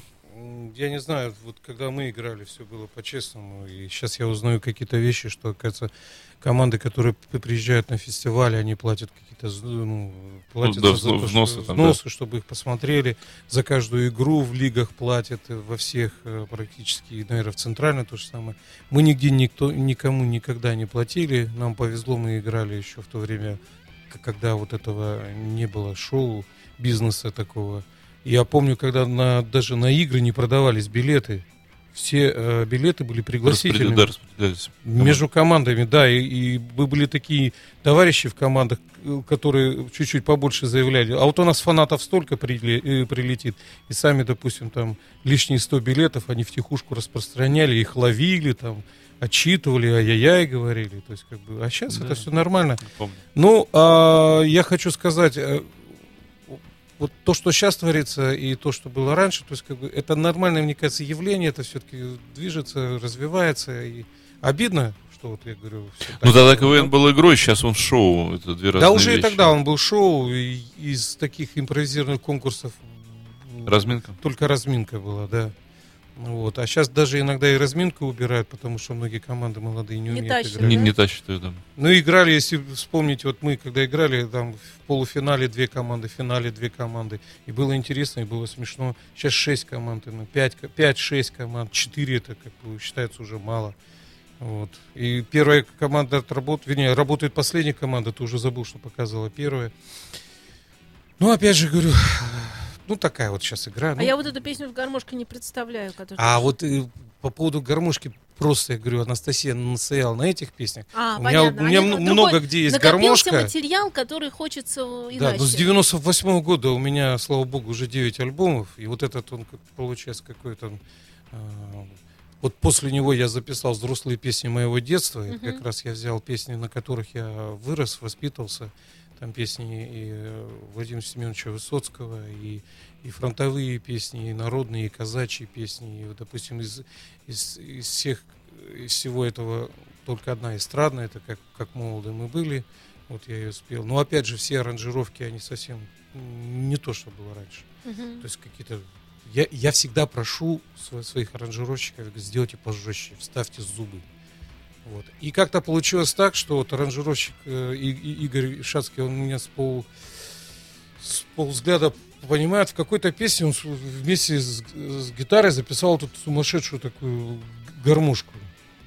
Я не знаю, вот когда мы играли, все было по-честному. И сейчас я узнаю какие-то вещи, что, оказывается, команды, которые приезжают на фестиваль, они платят какие-то ну, платят да, за то, взносы что- там, да. взносы, чтобы их посмотрели. За каждую игру в лигах платят, э, во всех э, практически, и, наверное, в центральной то же самое. Мы нигде никто, никому никогда не платили. Нам повезло, мы играли еще в то время, когда вот этого не было шоу, бизнеса такого. Я помню, когда на, даже на игры не продавались билеты. Все э, билеты были пригласительными. Да, распределялись. Между командами, да, и, и были такие товарищи в командах, э, которые чуть-чуть побольше заявляли. А вот у нас фанатов столько приле- э, прилетит, и сами, допустим, там лишние 100 билетов они втихушку распространяли, их ловили, там, отчитывали, ай-яй-яй говорили. То есть, как бы, а сейчас Да. это все нормально. Ну, а, я хочу сказать, э, вот то, что сейчас творится, и то, что было раньше, то есть как бы это нормальное, мне кажется, явление, это все-таки движется, развивается, и обидно, что вот я говорю. всё Ну тогда КВН был игрой, сейчас он шоу. Это две разные Да уже и вещи. тогда он был шоу, и из таких импровизированных конкурсов Разминка. только разминка была, да. Вот. А сейчас даже иногда и разминку убирают, потому что многие команды молодые не, Не умеют тащат, играть. Не, не тащит ее, да. Ну, играли, если вспомнить, вот мы, когда играли, там в полуфинале две команды, в финале две команды. И было интересно, и было смешно. Сейчас шесть команд, ну, пять, пять-шесть команд, четыре это, как бы, считается уже мало. Вот. И первая команда отработает, вернее, работает последняя команда, ты уже забыл, что показывала первая. Ну, опять же говорю, ну, такая вот сейчас игра. А ну. я вот эту песню с гармошкой не представляю. Которую... А вот э, по поводу гармошки, просто, я говорю, Анастасия настояла на этих песнях. А, у меня, понятно. у меня Они- м- другой- много где есть Накопился гармошка. материал, который хочется э, Да, иначе. но с 98 года у меня, слава богу, уже 9 альбомов. И вот этот он, получается, какой-то... а, вот после него я записал взрослые песни моего детства. И Мгм. как раз я взял песни, на которых я вырос, воспитывался. Там песни и э, Владимира Семеновича Высоцкого, и, и фронтовые песни, и народные, и казачьи песни. И, вот, допустим, из, из, из всех, из всего этого только одна эстрадная, это как, как молоды мы были. Вот я ее спел. Но опять же, все аранжировки, они совсем не то, что было раньше. Мгм. То есть какие-то... Я, я всегда прошу сво- своих аранжировщиков, сделайте пожестче, вставьте зубы. Вот. И как-то получилось так, что вот аранжировщик э, И- И- Игорь Шацкий, он меня с пол, с полвзгляда понимает, в какой-то песне он вместе с, с гитарой записал тут сумасшедшую такую гармошку.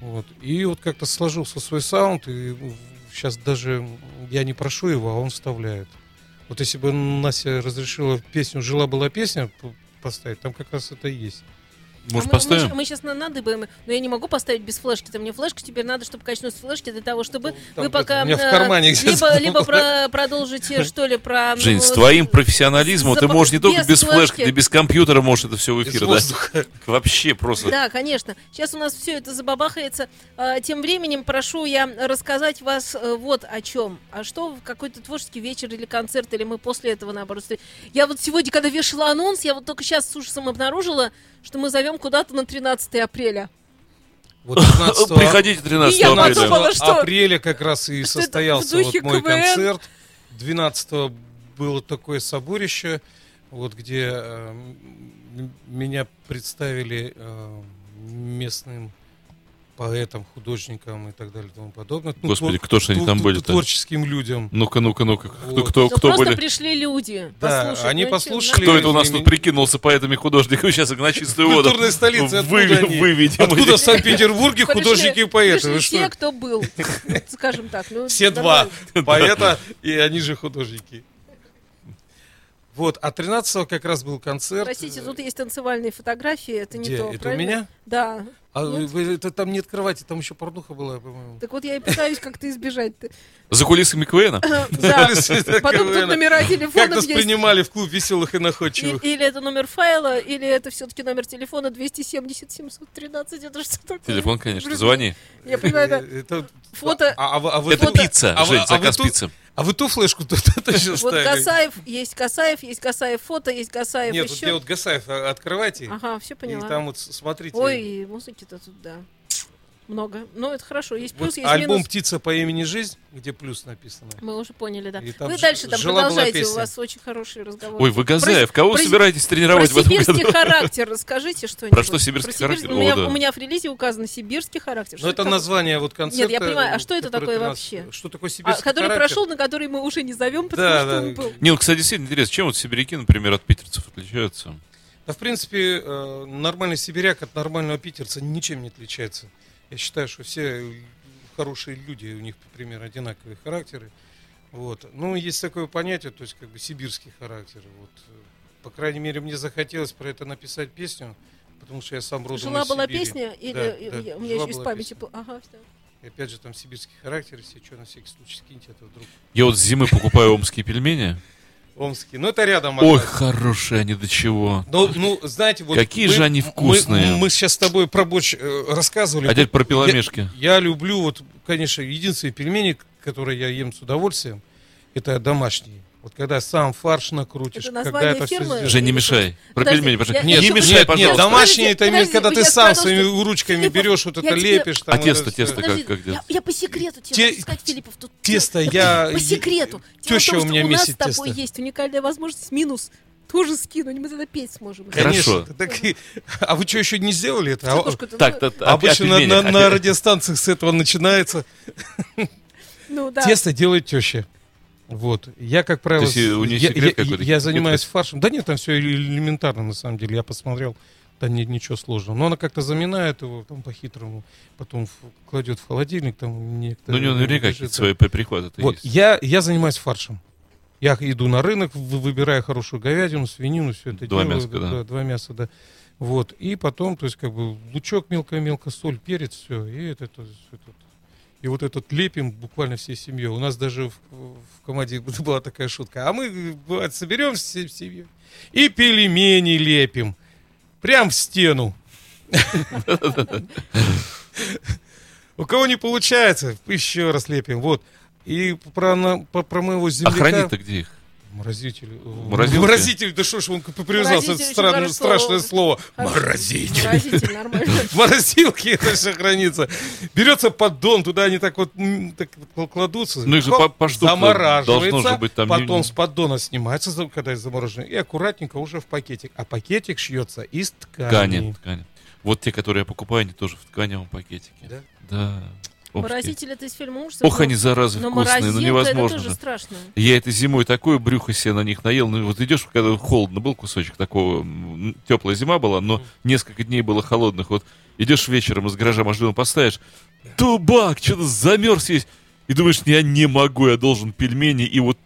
Вот. И вот как-то сложился свой саунд, и сейчас даже я не прошу его, а он вставляет. Вот если бы Настя разрешила песню «Жила-была песня» поставить, там как раз это и есть. Может, А мы, поставим? Мы, сейчас надыбаем, но я не могу поставить без флешки-то. Мне флешку теперь надо, чтобы качнуть с флешки для того, чтобы Ну, Там вы пока... у меня в кармане Либо, либо про- продолжите, что ли, про... Жень, ну, с твоим профессионализмом ты можешь не только без флешки, флешки. ты без компьютера можешь это все в эфир дать. воздуха. Вообще просто. Да, конечно. Сейчас у нас все это забабахается. А, Тем временем прошу я рассказать вас э, вот о чем. А что в какой-то творческий вечер или концерт, или мы после этого наоборот. Я вот сегодня, когда вешала анонс, я вот только сейчас с ужасом обнаружила, что мы зовем куда-то на 13 апреля. Вот 15 Приходите 13 И я апреля. подумала, 15 что- апреля как раз и состоялся вот мой КВН. концерт. 12 было такое соборище, вот где э, меня представили э, местным поэтам, художникам и так далее и тому подобное. Ну, Господи, кто ж они там были-то? Творческим людям. Ну-ка, ну-ка, ну-ка. Кто, Вот. кто, Ну, кто просто были? пришли люди. Да, послушать. они Ну, послушали. Кто это у нас тут прикинулся поэтами художником? Сейчас их на чистую воду. Культурная столица, они? Выведем. Откуда в Санкт-Петербурге художники и поэты? пришли Вы все, кто был, скажем так. ну, Все два поэта, и они же художники. Вот, а 13 как раз был концерт. Простите, тут есть танцевальные фотографии, это не Где? то, Это у правильно? меня? Да. А Нет? вы- это там не открывайте, там еще порнуха была, по-моему. Так вот я и пытаюсь как-то избежать-то. За кулисами КВНа? Да. Потом тут номера Как телефонов нас есть. принимали в клуб веселых и находчивых. Или это номер файла, или это все-таки номер телефона 270 713. Это что такое? Телефон, конечно. Звони. Я понимаю, да. Это- Фото. А, а а Это пицца, Жень, заказ пиццы. А вы ту флешку тут точно Вот? Гасаев, есть Гасаев, есть Гасаев фото, есть Гасаев Нет, вот еще. где вот Гасаев, а, открывайте. Ага, все И поняла. там вот смотрите. Ой, музыки-то тут, да. Много. Ну, это хорошо. Есть вот плюс, есть альбом минус. «Птица по имени Жизнь», где плюс написано. Мы уже поняли, да. Там Вы ж- дальше там продолжайте, у вас очень хороший разговор. Ой, вы Газаев, Про- кого про- собираетесь Про тренировать в этом сибирский году? характер расскажите что-нибудь. Про что сибирский Про характер? У меня, О, да. у меня в релизе указано сибирский характер. Ну, это такое? название вот концерта. я понимаю, а что это такое 13 вообще? Что такое А, сибирский который характер? прошел, на который мы уже не зовем, потому Да, что да. он был. Не, ну, кстати, действительно интересно, чем вот сибиряки, например, от питерцев отличаются? Да, в принципе, э, нормальный сибиряк от нормального питерца ничем не отличается. Я считаю, что все хорошие люди, у них примерно одинаковые характеры. Вот. Ну, есть такое понятие, то есть как бы сибирский характер. Вот. По крайней мере, мне захотелось про это написать песню, потому что я сам родом Жила из была Сибири. песня, или Да, и- да, я- у меня жила еще из памяти. песня. Ага, всё. И опять же, там сибирский характер, если что, на всякий случай скиньте это вдруг. Я вот с зимы покупаю омские пельмени. Омский. Ну, это рядом. Ой, одна. хорошие они, до чего. Ну, ну, знаете, вот... Какие мы- же они мы- вкусные. Мы, сейчас с тобой про борщ э, рассказывали. А теперь про пеломешки. Я, я люблю, вот, конечно, единственные пельмени, которые я ем с удовольствием, это домашние. Вот когда сам фарш накрутишь, Это когда это фирмы? сделаешь. Жень, не мешай. Про Подожди, пельмени, пожалуйста. я- Нет, не мешай, нет, нет, пожалуйста. домашние это Подожди, когда ты сам сказала, своими ручками Филиппов, берешь, вот это тебе- лепишь. Там, А тесто, тесто как, как делать? я по секрету тебе Те- сказать, Филиппов. Тут тесто я- По секрету. Теща у меня у нас месяц с тобой тесто. есть уникальная возможность минус тоже скинуть. Мы тогда петь сможем. Хорошо. Так и- а вы что, еще не сделали это? А- Так, так, Обычно на радиостанциях с этого начинается. Ну да. Тесто делает теща. Вот. Я, как правило, есть, у нее я, секрет я- я секрет занимаюсь фаршем. Да нет, там все элементарно, на самом деле. Я посмотрел, да нет ничего сложного. Но она как-то заминает его там по-хитрому, потом в- кладет в холодильник, там Ну, у него наверняка какие-то да. свои прихваты Вот, есть. я, я занимаюсь фаршем. Я иду на рынок, вы- выбираю хорошую говядину, свинину, все это Два делаю. мяска, да. Два мяса, да. Вот. И потом, то есть, как бы, лучок мелко-мелко, соль, перец, все. И это, это, это- и вот этот лепим буквально всей семьей. У нас даже в, в команде была такая шутка. А мы, бывает, соберемся всей семьей и пельмени лепим. Прям в стену. У кого не получается, еще раз лепим. Вот. И про, про, про моего А земляка... хранить-то где их? Морозитель. Морозилке? Морозитель, да что ж он привязался, это хорошее страшное слово. слово. Морозитель. Морозитель, нормально. В морозилке это все хранится. Берется поддон, туда они так вот так вот кладутся. Ну, их же по- по замораживается, же быть там не- потом с поддона снимается, когда замороженный, и аккуратненько уже в пакетик. А пакетик шьется из ткани. Ткани, ткани. Вот те, которые я покупаю, они тоже в тканевом пакетике. Да? Да. Морозитель это из фильма ужасов. Ох, но- они, заразы, Но вкусные, ну невозможно это тоже же. страшно. Я этой зимой такое брюхо себе на них наел. Ну вот идешь, когда холодно, был кусочек такого, теплая зима была, но несколько дней было холодных. Вот идешь вечером из гаража машину поставишь, дубак, что-то замерз весь. И думаешь, я не могу, я должен пельмени и вот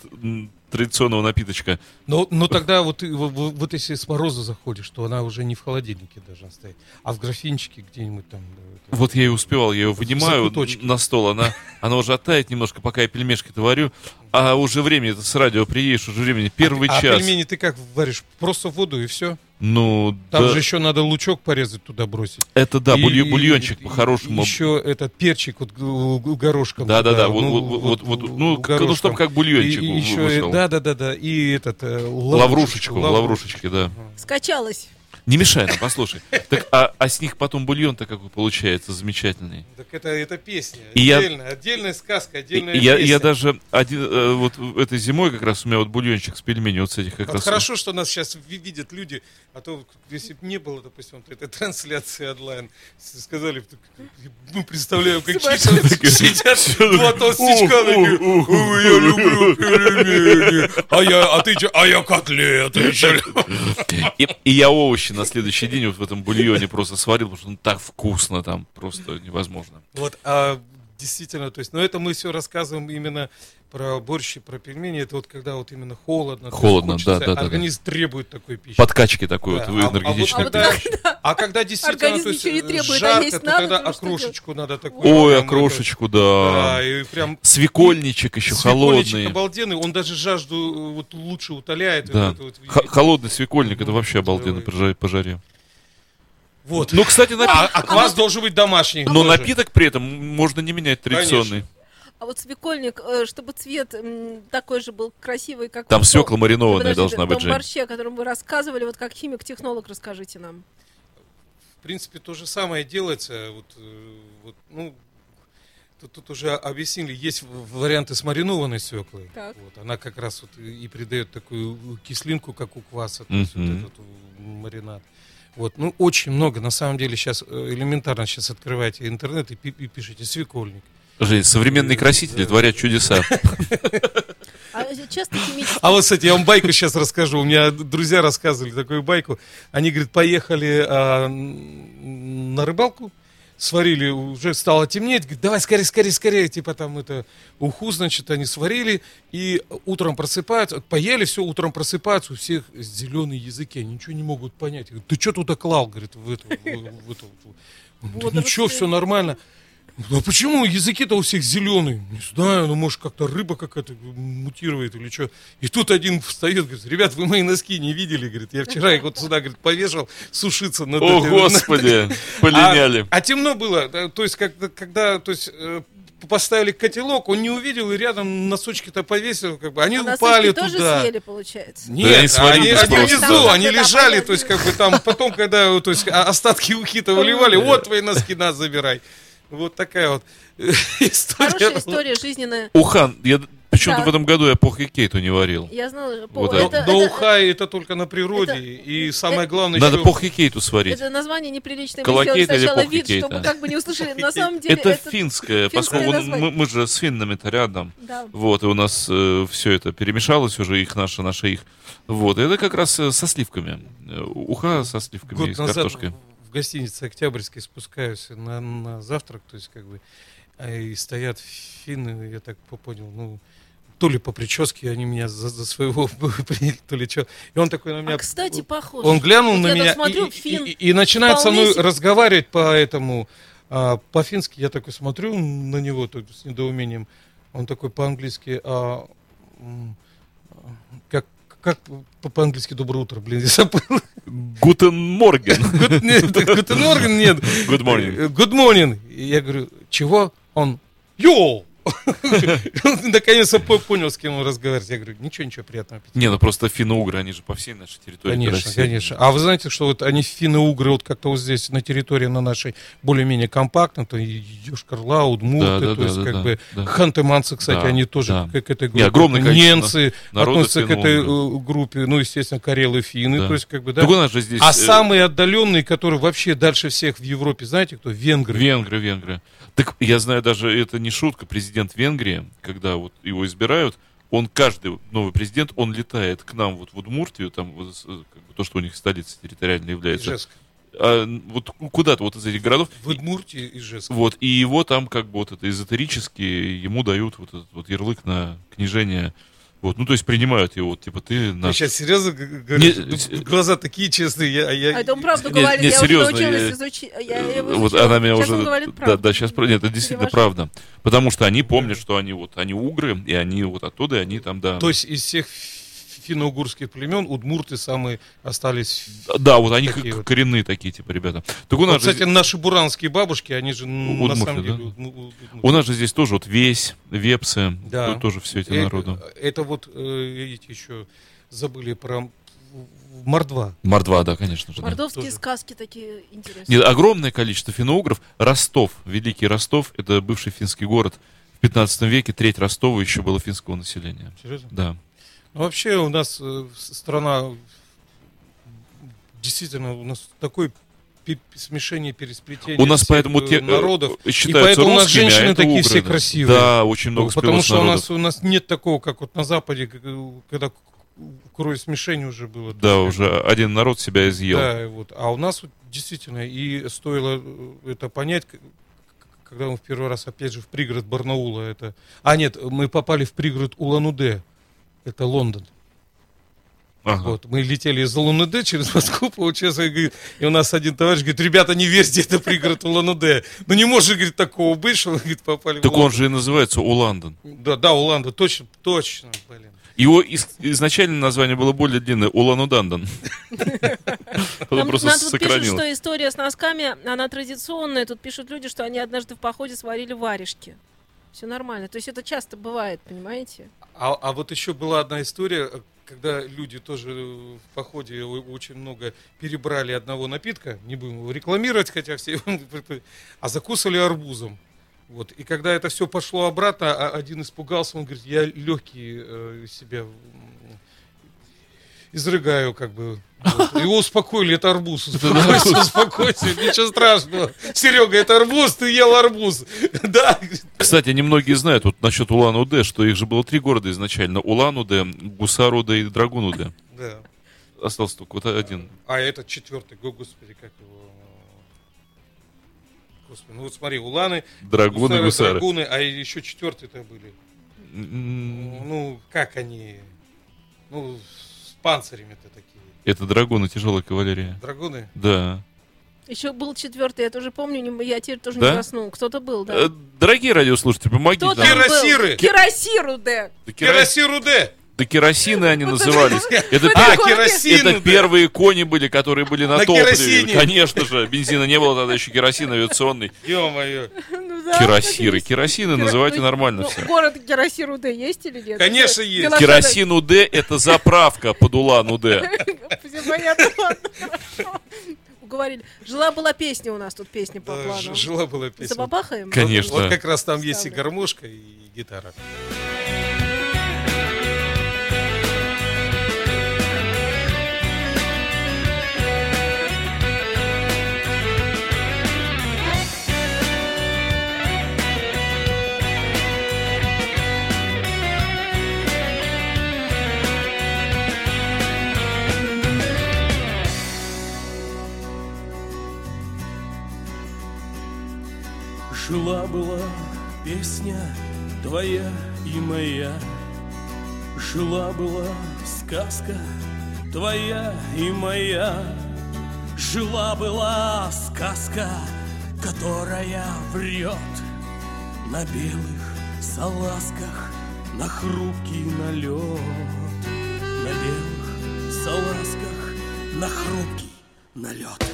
традиционного напиточка. Но, но тогда вот, вот, вот- если с мороза заходишь, то она уже не в холодильнике должна стоять, а в графинчике где-нибудь там. Вот я и успевал, я ее вынимаю на стол, она, она уже оттает немножко, пока я пельмешки-то варю, а уже времени, с радио приедешь, уже времени, первый а час. пельмени ты как варишь? Просто воду и все? Ну, Там да, же еще надо лучок порезать туда бросить. это да, И- и- бульончик и- по-хорошему. Еще этот перчик вот горошком. Да-да-да, туда, вот, ну, вот, вот, ну, в к- ну, чтобы как бульончик И, вы- еще, да, да, да, да, и этот э, Лаврушечку, лаврушечки, да. Скачалась. Не мешай нам, послушай. Так, а, а с них потом бульон-то какой получается замечательный. Так это, это песня, И я- отдельная, отдельная сказка, отдельная я, песня. я даже один, э, вот этой зимой как раз у меня вот бульончик с пельменей вот с этих как Вот раз. хорошо, что нас сейчас ви- видят люди, а то если бы не было, допустим, вот этой трансляции онлайн, сказали, бы, мы представляем, какие сидят два толстячка, такие, «Ой, я люблю пельмени, а я, а ты че, а я котлеты еще люблю». И, и я овощи на следующий день вот в этом бульоне просто сварил, потому что ну, так вкусно там, просто невозможно. Вот, а действительно, то есть, но это мы все рассказываем именно про борщи, про пельмени, это вот когда вот именно холодно, Холодно, хочется, да, да, да, организм требует такой пищи. Подкачки такой Да, вот а- энергетичной. А вот когда- пищи. А когда действительно, Организм то есть, ничего не требует, а жарко, есть то надо, тогда окрошечку надо такую. Ой, прям окрошечку, Да, да. и прям Свекольничек еще свекольничек холодный. обалденный, он даже жажду э, вот лучше утоляет. Да. Вот, вот, Х- холодный свекольник, это вообще Ну, обалденно давай. по жаре-. Вот. Ну, кстати, напиток. А, а квас должен быть домашний. Но тоже. напиток при этом можно не менять традиционный. А вот свекольник, э, чтобы цвет такой же был красивый, как Там свекла маринованная Подожди, должна быть, Жень. борще, о котором вы рассказывали, вот как химик-технолог, расскажите нам. В принципе, то же самое делается. Вот, э, вот, ну, тут, тут уже объяснили, есть варианты с маринованной свеклой. Так. Вот, она как раз вот и придает такую кислинку, как у кваса, то есть вот этот маринад. Вот, ну, очень много. На самом деле сейчас э, элементарно сейчас открывайте интернет и, пи- и пишите свекольник. Жень, современные красители творят чудеса. А. А вот, кстати, я вам байку сейчас расскажу. У меня друзья рассказывали такую байку. Они, говорит, поехали а, на рыбалку, сварили, уже стало темнеть. Говорит, давай скорее, скорее, скорее. Типа там это уху, значит, они сварили. И утром просыпаются, поели все, утром просыпаются, у всех зеленые языки, они ничего не могут понять. Говорит, ты что туда клал, говорит, в эту... В, в эту «Да Водоросли. ничего, все нормально. Ну а почему языки-то у всех зеленые? Не знаю, ну может как-то рыба какая-то мутирует или что. И тут один встает, говорит, ребят, вы мои носки не видели, говорит, я вчера их вот сюда, говорит, повешал сушиться. над О, этой- господи, полиняли. А, а темно было, да, то есть когда, когда то есть, э, поставили котелок, он не увидел и рядом носочки-то повесил, как бы, они А носочки упали тоже туда. съели, получается. Нет, Да они они, внизу, Там они лежали, то есть как бы там, потом, когда то есть, а- остатки ухи-то выливали, вот твои носки, на, забирай. Вот такая вот э, история. Хорошая история жизненная. Ухан, я почему-то Да. в этом году я пох и кейту не варил. Я знала, по- Вот Но, это, но это- уха это только на природе. это- и самое это- главное, Надо еще- пох и кейту сварить. это название неприличное. Мы сделали или сначала похикейт, вид, что а? как бы не услышали. На самом деле Это, это... финское, финское поскольку мы, мы же с финнами-то рядом. Да. Вот, и у нас все это перемешалось уже, их наше, наше их. Вот, и это как раз э, со сливками. Э, Уха со сливками и год с назад картошкой. В гостинице Октябрьской спускаюсь на, на завтрак, то есть как бы а, и стоят финны, я так по- понял, ну то ли по прическе они меня за, за своего приняли, то ли что. И он такой на меня... А, кстати, похоже. Он глянул Вот на меня смотрю, и, и- финн и- и начинает со мной себе- разговаривать по этому, а, по-фински. Я такой смотрю на него с недоумением. Он такой по-английски, а, а, как, как по- по-английски доброе утро, блин, я забыл. Guten Morgen. Guten Morgen, нет. Good morning. Э, Good morning. И я говорю, чего? Он, йоу! Он Наконец-то по- понял, с кем он разговаривает. Я говорю, ничего, ничего, приятного аппетита. Не, ну просто финно-угры, они же по всей нашей территории. Конечно, конечно. А вы знаете, что вот они финно-угры вот как-то вот здесь на территории на нашей более-менее компактно, то Йошкар-Ла, Удмурты, то есть как бы ханты-манцы, кстати, они тоже к, этой группе. огромное народа относятся к этой э, группе, ну, естественно, карелы, финны, то есть как бы, да. А э, самые отдаленные, которые вообще дальше всех в Европе, знаете кто? Венгры. Венгры, венгры. Так я знаю, даже это не шутка. Президент Венгрии, когда вот его избирают, он каждый новый президент, он летает к нам вот в Удмуртию, там вот, э, как бы то, что у них столица территориально является. Ижевск. А, вот куда-то вот из этих городов. В Удмуртии и Ижевск. Вот, и его там как бы вот это эзотерически, ему дают вот этот вот ярлык на княжение Вот, ну, то есть принимают его, вот, типа, ты наш... сейчас серьезно говоришь? Не, Ну, с- Глаза такие честные, я... я- А это он правду Не, говорит, не, я серьезно, уже научилась я- изучить. Я его Вот изучила. она меня Сейчас уже... говорит да, да, сейчас... Нет, это действительно Перевожу. правда. Потому что они помнят, что они вот, они угры, и они вот оттуда, и они там, да... То есть из всех финно-угурских племен удмурты самые остались... Да, вот они Такие вот. коренные такие, типа, ребята. Так у Вот, нас же... кстати, наши буранские бабушки, они же м, на Удмурты, самом да? деле... удму- удмурты. У нас же здесь тоже вот весь, вепсы, Да. тут тоже все эти Э, народы. Это вот, э, видите, еще забыли про Мордва. Мордва, да, конечно же. да. Мордовские Тоже. сказки такие интересные. Нет, огромное количество финно-угров. Ростов, Великий Ростов, это бывший финский город. В 15 веке треть Ростова еще было финского населения. Серьезно? Да. Ну, вообще у нас э, страна действительно у нас такое пе- смешение, пересплетение У нас поэтому э, те, э, народов. считаются поэтому у нас русскими, а женщины это такие все красивые. Да, очень много Потому что у народов. нас, у нас нет такого, как вот на Западе, когда кровь смешение уже было. Да, есть, уже один народ себя изъел. Да, и вот. А у нас вот действительно, и стоило это понять, когда мы в первый раз, опять же, в пригород Барнаула это... А, нет, мы попали в пригород Улан-Удэ, это Лондон. Ага. Вот, мы летели из Улан-Удэ через Москву, получается, и, говорит, и у нас один товарищ говорит, ребята, не верьте, это пригород Улан-Удэ. Ну не может, говорит, такого быть, что говорит, попали Так в он же и называется Уландон. Да, да, Улан-Удэ, точно, точно, блин. Его из- изначальное название было более длинное Улан-Удандон. Он Нам, тут пишут, что история с носками, она традиционная. Тут пишут люди, что они однажды в походе сварили варежки. Все нормально. То есть это часто бывает, понимаете? А, а вот еще была одна история, когда люди тоже в походе очень много перебрали одного напитка, не будем его рекламировать, хотя все, а закусывали арбузом. Вот. И когда это все пошло обратно, а один испугался, он говорит, я легкие э, себя изрыгаю, как бы. Вот. Его успокоили, это арбуз. Успокойся, успокойся, ничего страшного. Серега, это арбуз, ты ел арбуз. Да, Кстати, немногие знают вот насчет Улан-Удэ, что их же было три города изначально. Улан-Удэ, Гусар-Удэ и Драгун-Удэ. да. Остался только вот один. А этот четвертый, го- господи, как его... Господи, ну вот смотри, Уланы, Драгуны, Гусары, Гусары. Драгуны, а еще четвертый-то были. Ну, как они... Ну, панцирями-то такие. Это Драгуны, тяжелая кавалерия. Драгуны? Да. Еще был четвертый, я тоже помню, не- я теперь тоже Да? не проснул. Кто-то был, да. Э, Дорогие радиослушатели, помогите Кто нам. там? Кирасиры! Кирасиру, да. Да Керосиру Д! Да керосины они назывались. Это, А, пер- керосин! это первые кони были, которые были на, На топливе. Конечно же, бензина не было, тогда еще керосин авиационный. Ё-моё! Ну да, и Керосины называйте Ну, нормально ну, все. Город Кирасиру, да, есть или нет? Конечно, есть. Керосин УД это заправка под Улан УД. Хорошо. Уговорили. Жила-была песня у нас тут, песня по плану. жила была песня. Забабахаем? Конечно. Вот как раз там есть и гармошка, и гитара. Жила-была песня твоя и моя. Жила-была сказка твоя и моя. Жила-была сказка, которая врет На белых салазках, на хрупкий налет. На белых салазках, на хрупкий налет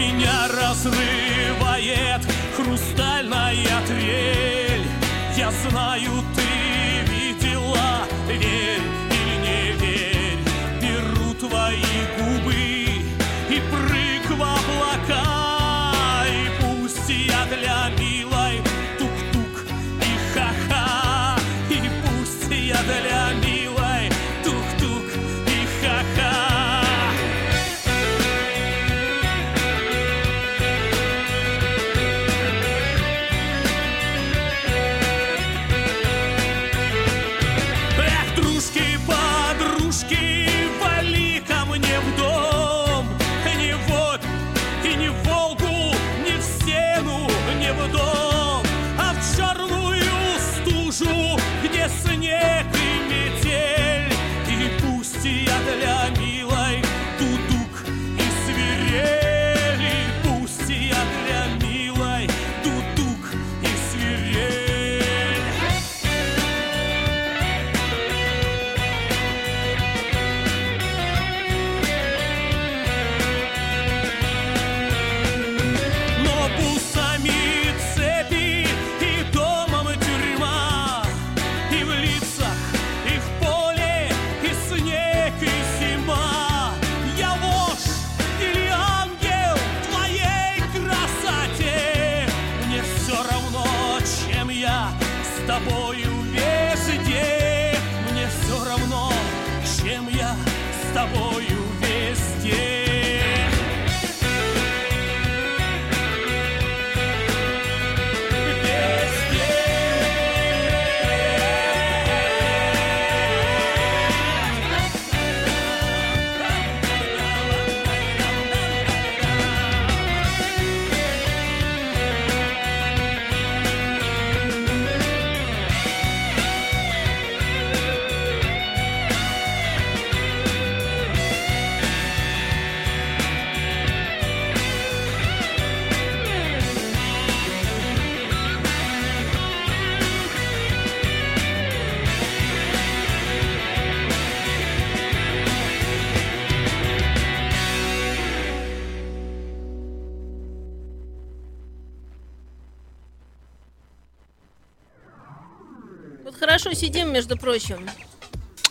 Меня разрывает хрустальная трель. Я знаю, хорошо сидим, между прочим.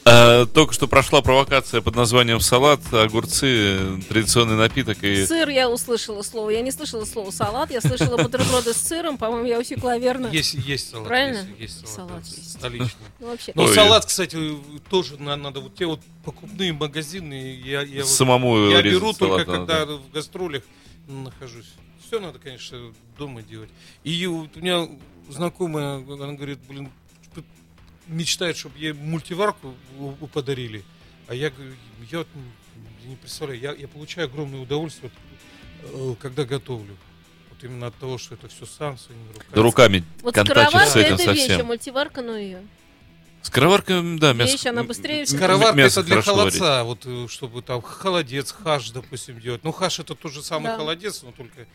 А, только что прошла провокация под названием салат, огурцы, традиционный напиток и... Сыр я услышала слово. Я не слышала слово салат, я слышала бутерброды с сыром. По-моему, я усекла верно. Есть, есть салат. Правильно? Есть, есть салат. Салат есть. Столичный. Ну, вообще. Но Ой. салат, кстати, тоже на- надо. Вот те вот покупные магазины, я, я, вот- Самому я резать беру только салат когда в гастролях нахожусь. Все надо, конечно, дома делать. И вот у меня знакомая, она говорит, блин, мечтает, чтобы ей мультиварку подарили. А я говорю, я вот не представляю, я, я получаю огромное удовольствие, вот, э, когда готовлю. Вот именно от того, что это все сам своими руками. Да руками Вот контачишь с этим это вещь, а совсем. мультиварка, ну ее. Скороварка, да, мясо. Вещь, она быстрее. Скороварка мясо это для хорошо варить. холодца, вот э, чтобы там холодец, хаш, допустим, делать. Ну, хаш это тот же самый Да. холодец, но только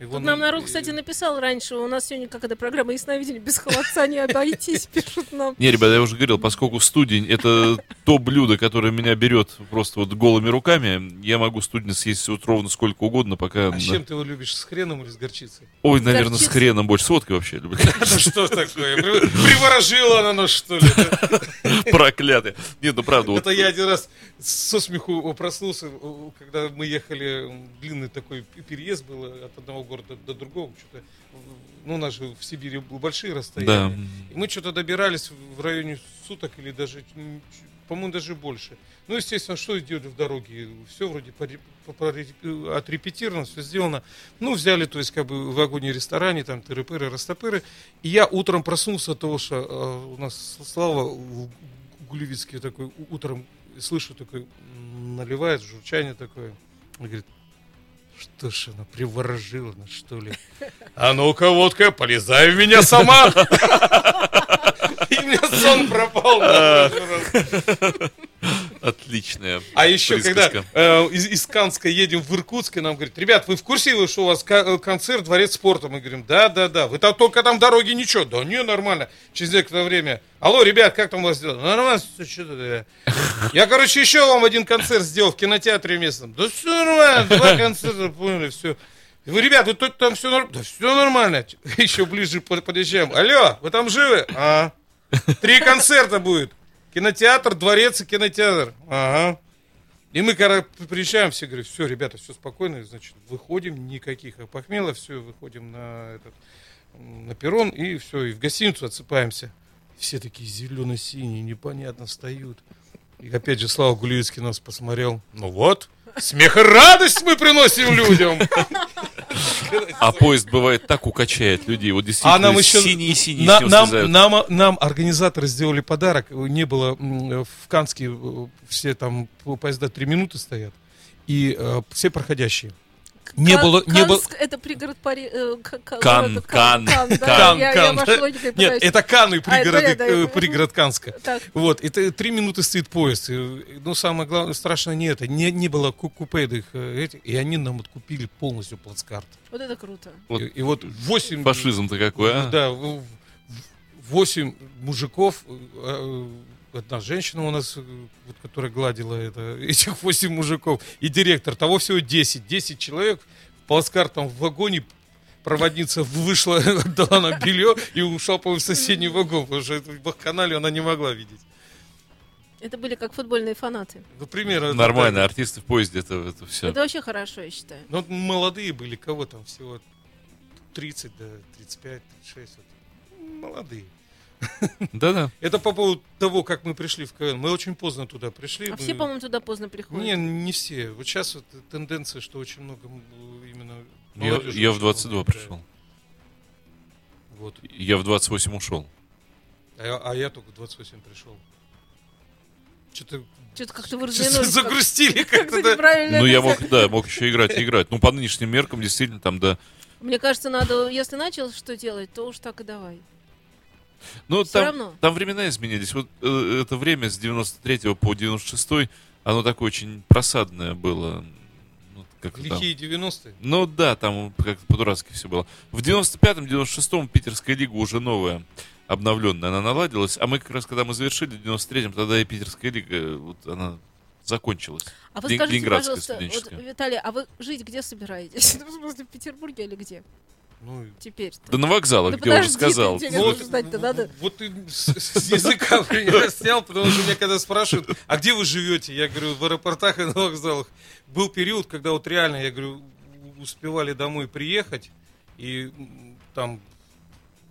его Тут нам на- народ, кстати, написал раньше, у нас сегодня как это программа ясновидения без холодца не обойтись, пишут нам. Не, ребята, я уже говорил, поскольку студень это то блюдо, которое меня берет просто вот голыми руками, я могу студень съесть вот ровно сколько угодно, пока... А с чем ты его любишь, с хреном или с горчицей? Ой, наверное, с хреном больше. С водкой вообще люблю. Ну что такое? При- Приворожила она нас, что ли? Проклятый. Нет, ну правда, вот Это я один раз со смеху проснулся, когда мы ехали, длинный такой переезд был от одного города до другого. Что-то, ну, у нас же в Сибири большие расстояния. Да. И мы что-то добирались в районе суток или даже, по-моему, даже больше. Ну, естественно, что сделали в дороге? Все вроде э, отрепетировано, все сделано. Ну, взяли, то есть, как бы в вагоне-ресторане, там, тыры-пыры, растопыры. И я утром проснулся от того, что э, у нас Слава Гулевицкий такой утром слышу такой наливает журчание такое. Он говорит, что ж она приворожила нас, что ли? А ну-ка, водка, полезай в меня сама! И меня сон пропал. Отличная. А еще, когда э, из, из Канска едем в Иркутск, и нам говорят, ребят, вы в курсе, что у вас э, концерт Дворец спорта? Мы говорим, да, да, да. Вы там только там дороги ничего. Да не, нормально. Через некоторое время. Алло, ребят, как там у вас дела? Нормально, что-то. да». Я, короче, еще вам один концерт сделал в кинотеатре местном. Да все нормально, два концерта, поняли, все. Вы, ребят, вы тут там все нормально? Да все нормально. Еще ближе под- подъезжаем. Алло, вы там живы? А. Три концерта будет. Кинотеатр, дворец и кинотеатр. Ага. И мы, когда приезжаем, все говорят, все, ребята, все спокойно, значит, выходим, никаких опохмелов, все, выходим на этот, на перрон, и все, и в гостиницу отсыпаемся. Все такие зелено-синие, непонятно встают. И опять же Слава Гулевицкий нас посмотрел. Ну вот, смех и радость мы приносим людям. А поезд бывает так укачает людей. Вот действительно, А нам еще синие-синие на- нам, нам, нам организаторы сделали подарок. Не было в Канске э, все там поезда три минуты стоят и э, все проходящие. Не Кан- было, не было. Это пригород Пари... э, Кан, Кан, да, Кан, я, Кан. я Нет, это Каны, пригороды, понятно, э, я- пригород Канска. Так. Вот, это три минуты стоит поезд. И, Ну, самое главное, страшно не это. Не, не было ку- купейных э, этих, и они нам откупили полностью плацкарт. Вот это круто. Вот И, и вот восемь... Фашизм-то какой, а? Да, восемь мужиков, э, э, одна женщина у нас, э, вот, которая гладила это, этих восемь мужиков, и директор, того всего 10. 10 человек в плацкартом в вагоне проводница вышла, отдала нам белье и ушла по в соседний вагон, потому что это в бахканале она не могла видеть. Это были как футбольные фанаты. Ну, примерно. Нормально, да. артисты в поезде, это, это все. Это вообще хорошо, я считаю. Ну, молодые были, кого там всего 30 до 35, 36. вот. Молодые. Да-да. Это по поводу того, как мы пришли в КВН. Мы очень поздно туда пришли. А Мы- все, по-моему, туда поздно приходят. Не, не все. Вот сейчас вот тенденция, что очень много именно... Я, я в очень 22 много, да. пришел. Вот. Я в 28 ушел. А, я- а я только в 28 пришел. Что-то Что-то как-то вы развернулись. как- загрустили Как-то как-то. да. неправильно. Ну, я мог, да, мог еще играть и играть. Ну, по нынешним меркам, действительно, там, да. Мне кажется, надо, если начал что делать, то уж так и давай. Ну, Всё там, равно. там времена изменились. Вот э, это время с 93 по 96 оно такое очень просадное было. Ну, как там. Лихие 90-е. Ну да, там как-то по-дурацки все было. В 95-м, 96-м Питерская лига уже новая, обновленная, она наладилась. А мы как раз, когда мы завершили в 93-м, тогда и Питерская лига, э, вот она закончилась. А вы Лен- скажите, Ленинградская пожалуйста, вот. Виталий, а вы жить где собираетесь? В смысле, в Петербурге или где? Ну, Теперь. Да на вокзалах, Да где уже подожди, сказал. ты Ну, вот, знать-то надо. вот ты с, с языка меня снял, потому что меня когда спрашивают, а где вы живете? Я говорю, в аэропортах и на вокзалах. Был период, когда вот реально, я говорю, успевали домой приехать, и там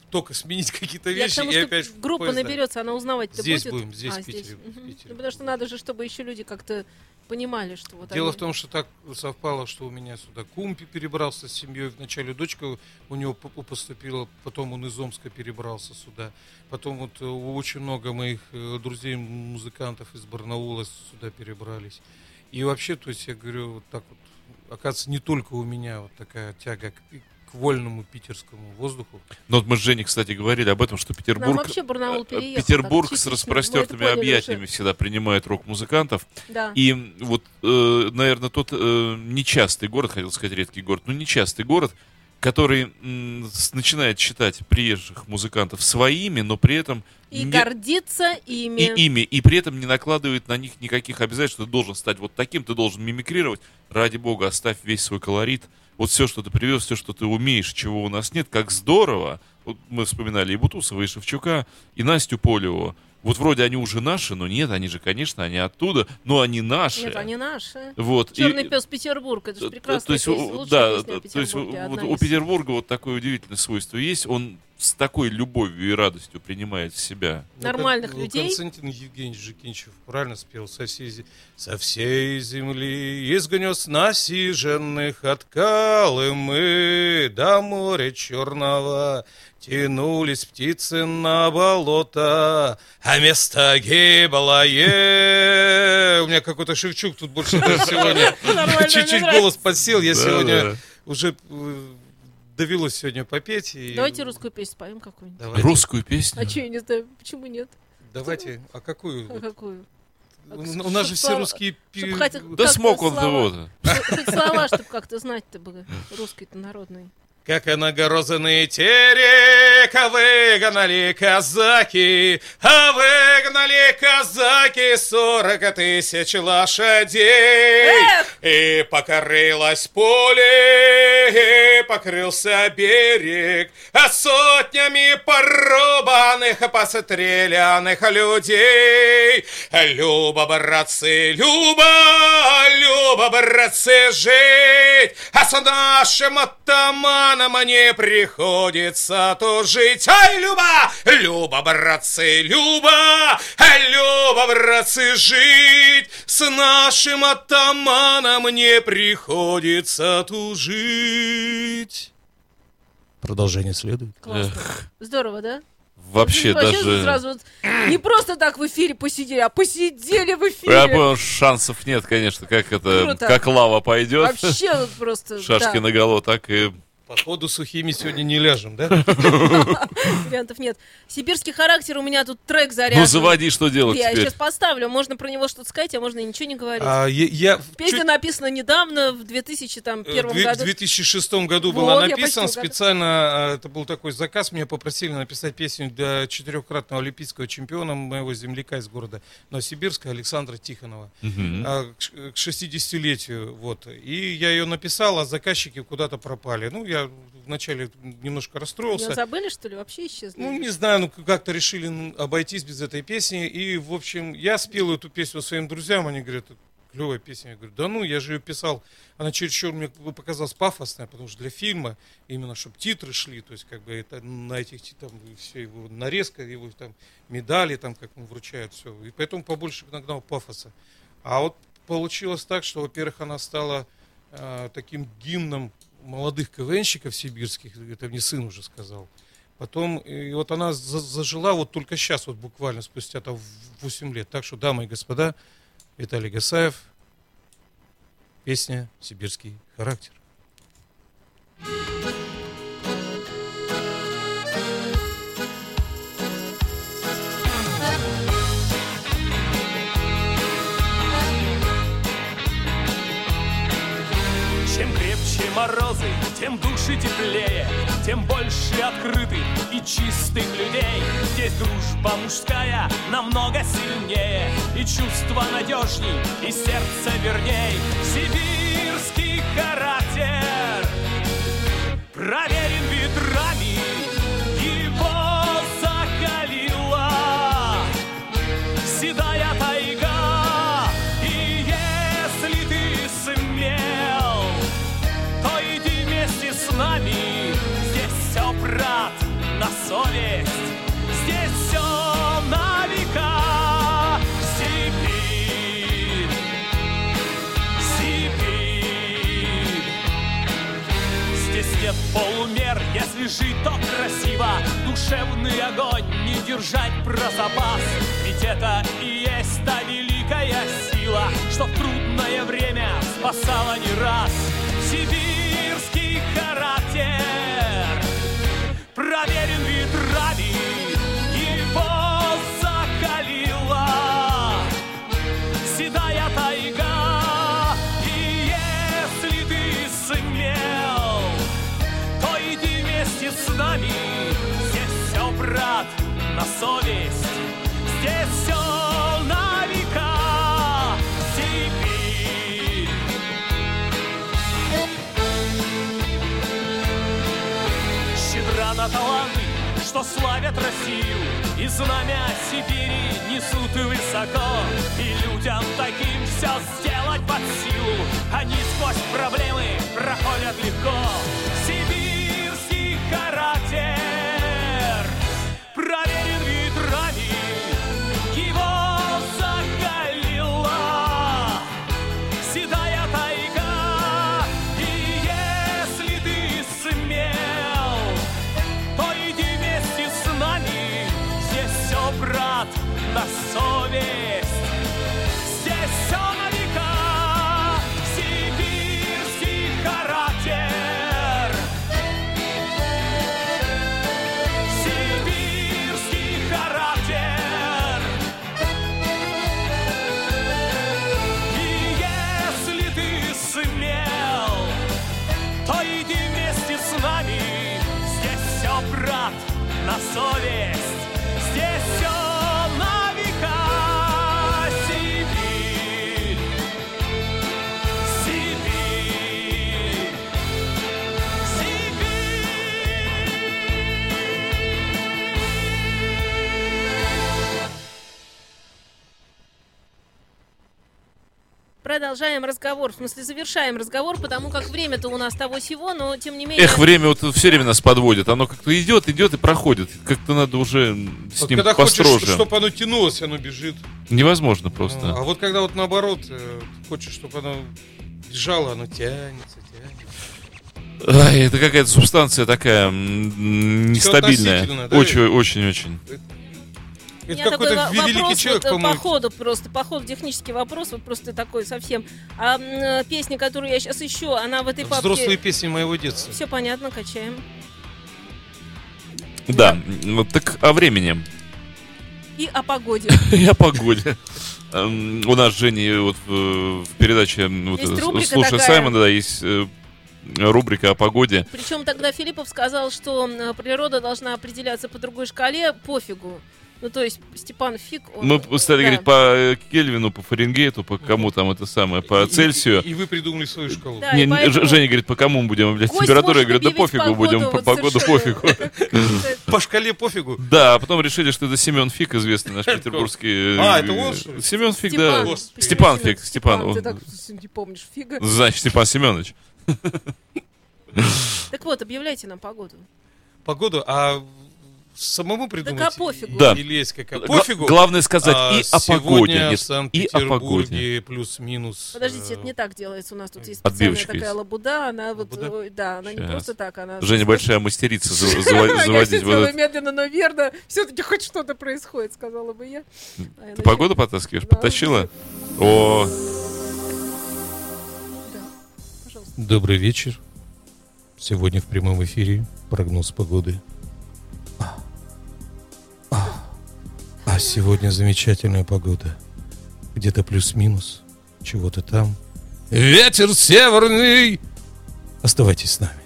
только сменить какие-то вещи, тому, и что опять группа поезд, да. наберется, она узнавать-то Здесь будет? будем, здесь, А, в Питере, в Мгм. Питере Ну, потому что надо же, чтобы еще люди как-то понимали, что вот Дело они- в том, что так совпало, что у меня сюда кум пе- перебрался с семьей. Вначале дочка у него по- по- поступила, потом он из Омска перебрался сюда. Потом вот э, очень много моих э, друзей-музыкантов из Барнаула сюда перебрались. И вообще, то есть я говорю, вот так вот, оказывается, не только у меня вот такая тяга к, к вольному питерскому воздуху. Ну вот мы с Женей, кстати, говорили об этом, что Нам Петербург... вообще Барнаул э, переехал. Петербург с распростертыми объятиями уже. всегда принимает рок-музыкантов. Да. И вот, э, наверное, тот э, нечастый город, хотел сказать редкий город, но нечастый город, который начинает считать приезжих музыкантов своими, но при этом И не- гордиться ими. и ими, и при этом не накладывает на них никаких обязательств, что ты должен стать вот таким, ты должен мимикрировать. Ради бога, оставь весь свой колорит. Вот все, что ты привез, все, что ты умеешь, чего у нас нет, как здорово. Вот мы вспоминали и Бутусова, и Шевчука, и Настю Полеву. Вот вроде они уже наши, но нет, они же, конечно, они оттуда, но они наши. Нет, они наши. Вот. и- Черный пес Петербург, это же то- прекрасная то есть, песня, да, то есть вот у. Петербурга вот такое удивительное свойство есть. Он с такой любовью и радостью принимает в себя. Ну, Нормальных как, людей. Константин Евгеньевич Жикинчев правильно спел со всей, со всей земли из гнезд насиженных от Колымы до моря черного тянулись птицы на болото, а место гиблое. У меня какой-то Шевчук тут больше сегодня чуть-чуть голос подсел. Я сегодня уже э, довелось сегодня попеть. и- Давайте русскую песню споем какую-нибудь. Давайте. Русскую песню. А что, я не знаю, почему нет? Давайте, а какую? А какую? У, у нас же все русские... пи- хотя- Да смог он его Хоть слова, чтобы как-то знать-то было. Русский-то народный. Как нагорозанные терека выгнали казаки, а выгнали казаки сорок тысяч лошадей. И покорилось поле, и покрылся берег, а сотнями порубанных, пострелянных людей. Люба, братцы, Люба, Люба, братцы, жить, а с нашим атаманом не приходится тужить. Ай, Люба, Люба, братцы, Люба, Люба, братцы, жить, с нашим атаманом не приходится тужить. Продолжение следует. Классно. Здорово, да? Вообще Вообще даже... сразу вот не просто так в эфире посидели, а посидели в эфире. Я понял, шансов нет, конечно, как это, Круто. как лава пойдет. Вообще вот просто, Шашки да, наголо, так и... Походу сухими сегодня не ляжем, да? вариантов нет. Сибирский характер, у меня тут трек заряжен. Ну, заводи, что делать Я теперь. сейчас поставлю, можно про него что-то сказать, а можно и ничего не говорить. А, я, я Песня чуть- написана недавно, в 2001 Э, году. В 2006 году Вот, была написана специально, а, это был такой заказ, меня попросили написать песню для четырехкратного олимпийского чемпиона моего земляка из города Новосибирска Александра Тихонова ш- к 60-летию. Вот. И я ее написал, а заказчики куда-то пропали. Ну, я вначале немножко расстроился. забыли, что ли? Вообще исчезли? Ну, не знаю, ну как-то решили ну, обойтись без этой песни. И, в общем, я спел эту песню своим друзьям. Они говорят, клевая песня. Я говорю, да ну, я же ее писал. Она чересчур мне показалась пафосная, потому что для фильма, именно чтобы титры шли, то есть как бы это на этих ти- там все его нарезка, его там медали, там как ему вручают, все. И поэтому побольше нагнал пафоса. А вот получилось так, что, во-первых, она стала э, таким гимном молодых КВНщиков сибирских, это мне сын уже сказал. Потом, и вот она за- зажила вот только сейчас, вот буквально спустя там 8 лет. Так что, дамы и господа, Виталий Гасаев, песня «Сибирский характер». Чем морозы, тем души теплее, тем больше открытых и чистых людей. Здесь дружба мужская намного сильнее, и чувство надежней, и сердце верней. Сибирский характер проверен полумер, если жить, то красиво. Душевный огонь не держать про запас. Ведь это и есть та великая сила Что в трудное время спасала не раз. Сибирский характер. Проверен ветрами нами. Здесь все, брат, на совесть. Здесь все на века. Сибирь. Щедра на таланты, что славят Россию И знамя Сибири несут высоко И людям таким все сделать под силу Они сквозь проблемы проходят легко характер. Проверен Продолжаем разговор, в смысле завершаем разговор, потому как время-то у нас того сего, но тем не менее... Эх, время вот все время нас подводит. Оно как-то идет, идет и проходит. Как-то надо уже с Вот ним когда построже. хочешь, чтобы оно тянулось, оно бежит. Невозможно просто. А вот когда вот наоборот, э, хочешь, чтобы оно бежало, оно тянется, тянется. Ай, это какая-то субстанция такая нестабильная. относительно, да? Это какой-то великий вопрос человек, вот, э, по по-моему. ходу просто, по ходу технический вопрос, вот просто такой совсем. А м, э, песня, которую я сейчас ищу, она в этой папке... Взрослые песни моего детства. Все понятно, качаем. Да, вот так о времени И о погоде. и о погоде. Эм, У нас с Женей вот в в передаче э, «Слушай. Саймона», да, есть э, рубрика о погоде. Причем тогда Филиппов сказал, что природа должна определяться по другой шкале, пофигу. Ну, то есть Степан Фиг, он... Мы стали да. говорить по э, Кельвину, по Фаренгейту, по кому там это самое, по И- Цельсию. И, и вы придумали свою шкалу. Да, Не, поэтому Женя говорит, по кому мы будем объявлять температуру? Я говорю, да пофигу, будем по вот погоду совершенно. пофигу. По шкале пофигу. Да, а потом решили, что это Семен Фиг, известный наш петербургский... А, это он? Семен Фиг, да. Степан Фиг, Степан. Ты так не помнишь, фига. Значит, Степан Семенович. Так вот, объявляйте нам погоду. Погоду, а самому придумать? а пофигу. Да. Или есть какая? Пофигу. Главное сказать А, и о сегодня погоде. в Нет, и о Санкт-Петербурге погоде. плюс-минус. Подождите, э, это не так делается. У нас тут есть специальная Отбивочка такая есть. лабуда. Она вот, Лабуда? ой, да, она не Щас. просто так, она... Женя большая мастерица за- заво- Я заводить вот это. медленно, но верно. Все-таки хоть что-то происходит, сказала бы я. А я Ты погоду потаскиваешь? Потащила? О. Добрый вечер. Сегодня в прямом эфире прогноз погоды. А сегодня замечательная погода. Где-то плюс-минус, чего-то там. Ветер северный! Оставайтесь с нами.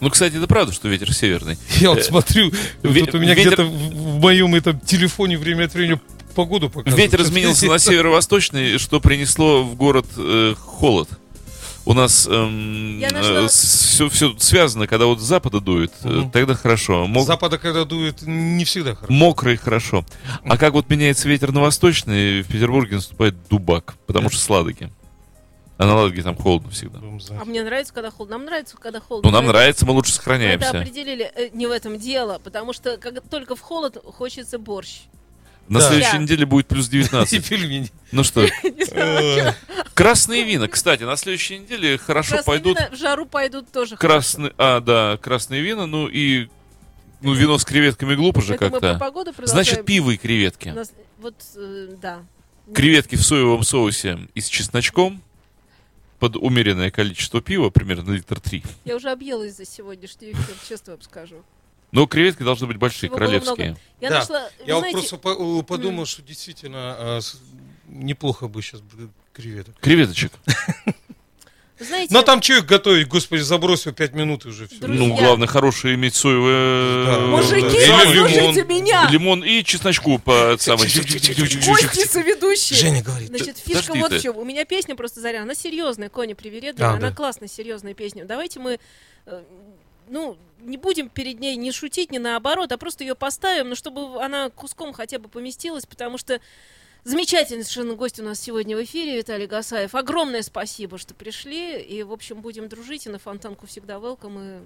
ну, кстати, это правда, что ветер северный. Я вот Э, смотрю, ве- тут у меня ветер- где-то в, в моем этом телефоне время от времени погоду показывает. Ветер изменился на северо-восточный, что принесло в город э, холод. У нас Я нашла- все, все связано, когда вот с запада дует, э, Мгм. тогда хорошо. С Мок- запада, когда дует, не всегда хорошо. Мокрый хорошо. А как вот меняется ветер на восточный, в Петербурге наступает дубак, потому что с Ладоги. А на Ладоге там холодно всегда. А мне нравится, когда холодно. Нам нравится, когда холодно. Ну, нам нравится, мы лучше Мы это сохраняемся. определили. Э, Не в этом дело, потому что как только в холод хочется борщ. На Да. следующей неделе будет плюс И 19. пельмени. Ну что, красные вина, кстати, на следующей неделе хорошо красные пойдут вина в жару пойдут тоже красные, а, да, красные вина, ну и ну, вино с креветками глупо же как-то. Значит, пиво и креветки. Нас- Вот, э, да. Креветки в соевом соусе и с чесночком под умеренное количество пива, примерно литр три. Я уже объелась за сегодняшний эфир, честно вам скажу. Но креветки должны быть большие, было королевские. Я Да. нашла, Я вот знаете, просто по- подумал, что действительно а, неплохо бы сейчас креветок. Креветочек. знаете, Но там что их готовить, господи, забросил 5 минут и уже все. Друзья. Ну, главное, хорошее иметь соевое... Да. мужики, Да. Или послушайте лимон. меня! Лимон и чесночку по самой... Кости соведущие. Женя говорит. Значит, фишка вот в чем. У меня песня просто заря. Она серьезная, Коня привередливая. Она классная, серьезная песня. Давайте мы, э, ну, не будем перед ней не шутить, не наоборот, а просто ее поставим, но чтобы она куском хотя бы поместилась, потому что замечательный совершенно гость у нас сегодня в эфире, Виталий Гасаев. Огромное спасибо, что пришли. И, в общем, будем дружить. И на фонтанку всегда welcome.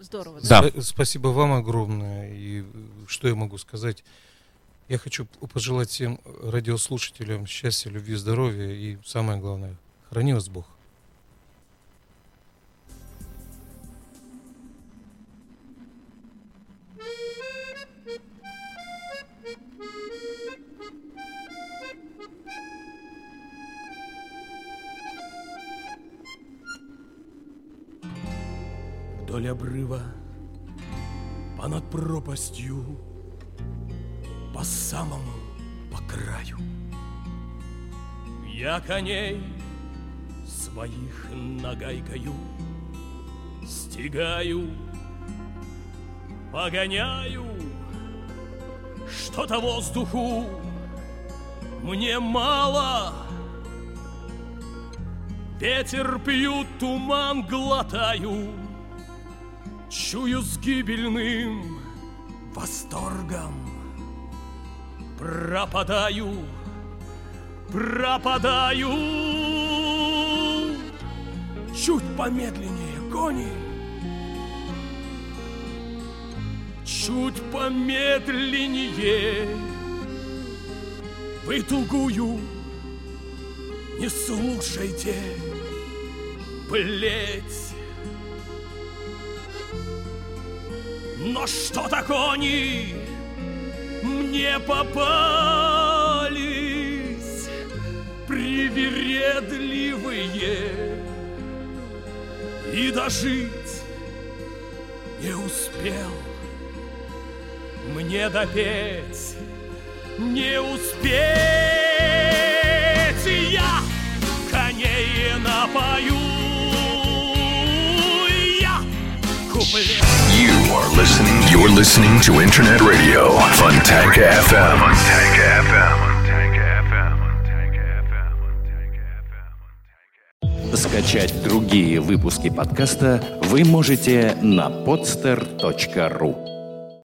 И здорово. Да. Спа- Спасибо вам огромное. И э, что я могу сказать? Я хочу пожелать всем радиослушателям счастья, любви, здоровья и самое главное, храни вас Бог. Вдоль обрыва, понад пропастью, по самому по краю. Я коней своих нагайкою стигаю, погоняю, что-то воздуху мне мало. Ветер пью, туман глотаю, Чую с гибельным восторгом. Пропадаю, пропадаю. Чуть помедленнее, кони. Чуть помедленнее. Вы тугую не слушайте Плеть Но что-то кони мне попались? Привередливые И дожить не успел. Мне допеть не успеть. Я коней напою. Я куплет are listening. You're listening to Internet Radio Fontanka FM. Fontanka FM. Скачать другие выпуски подкаста вы можете на podster.ru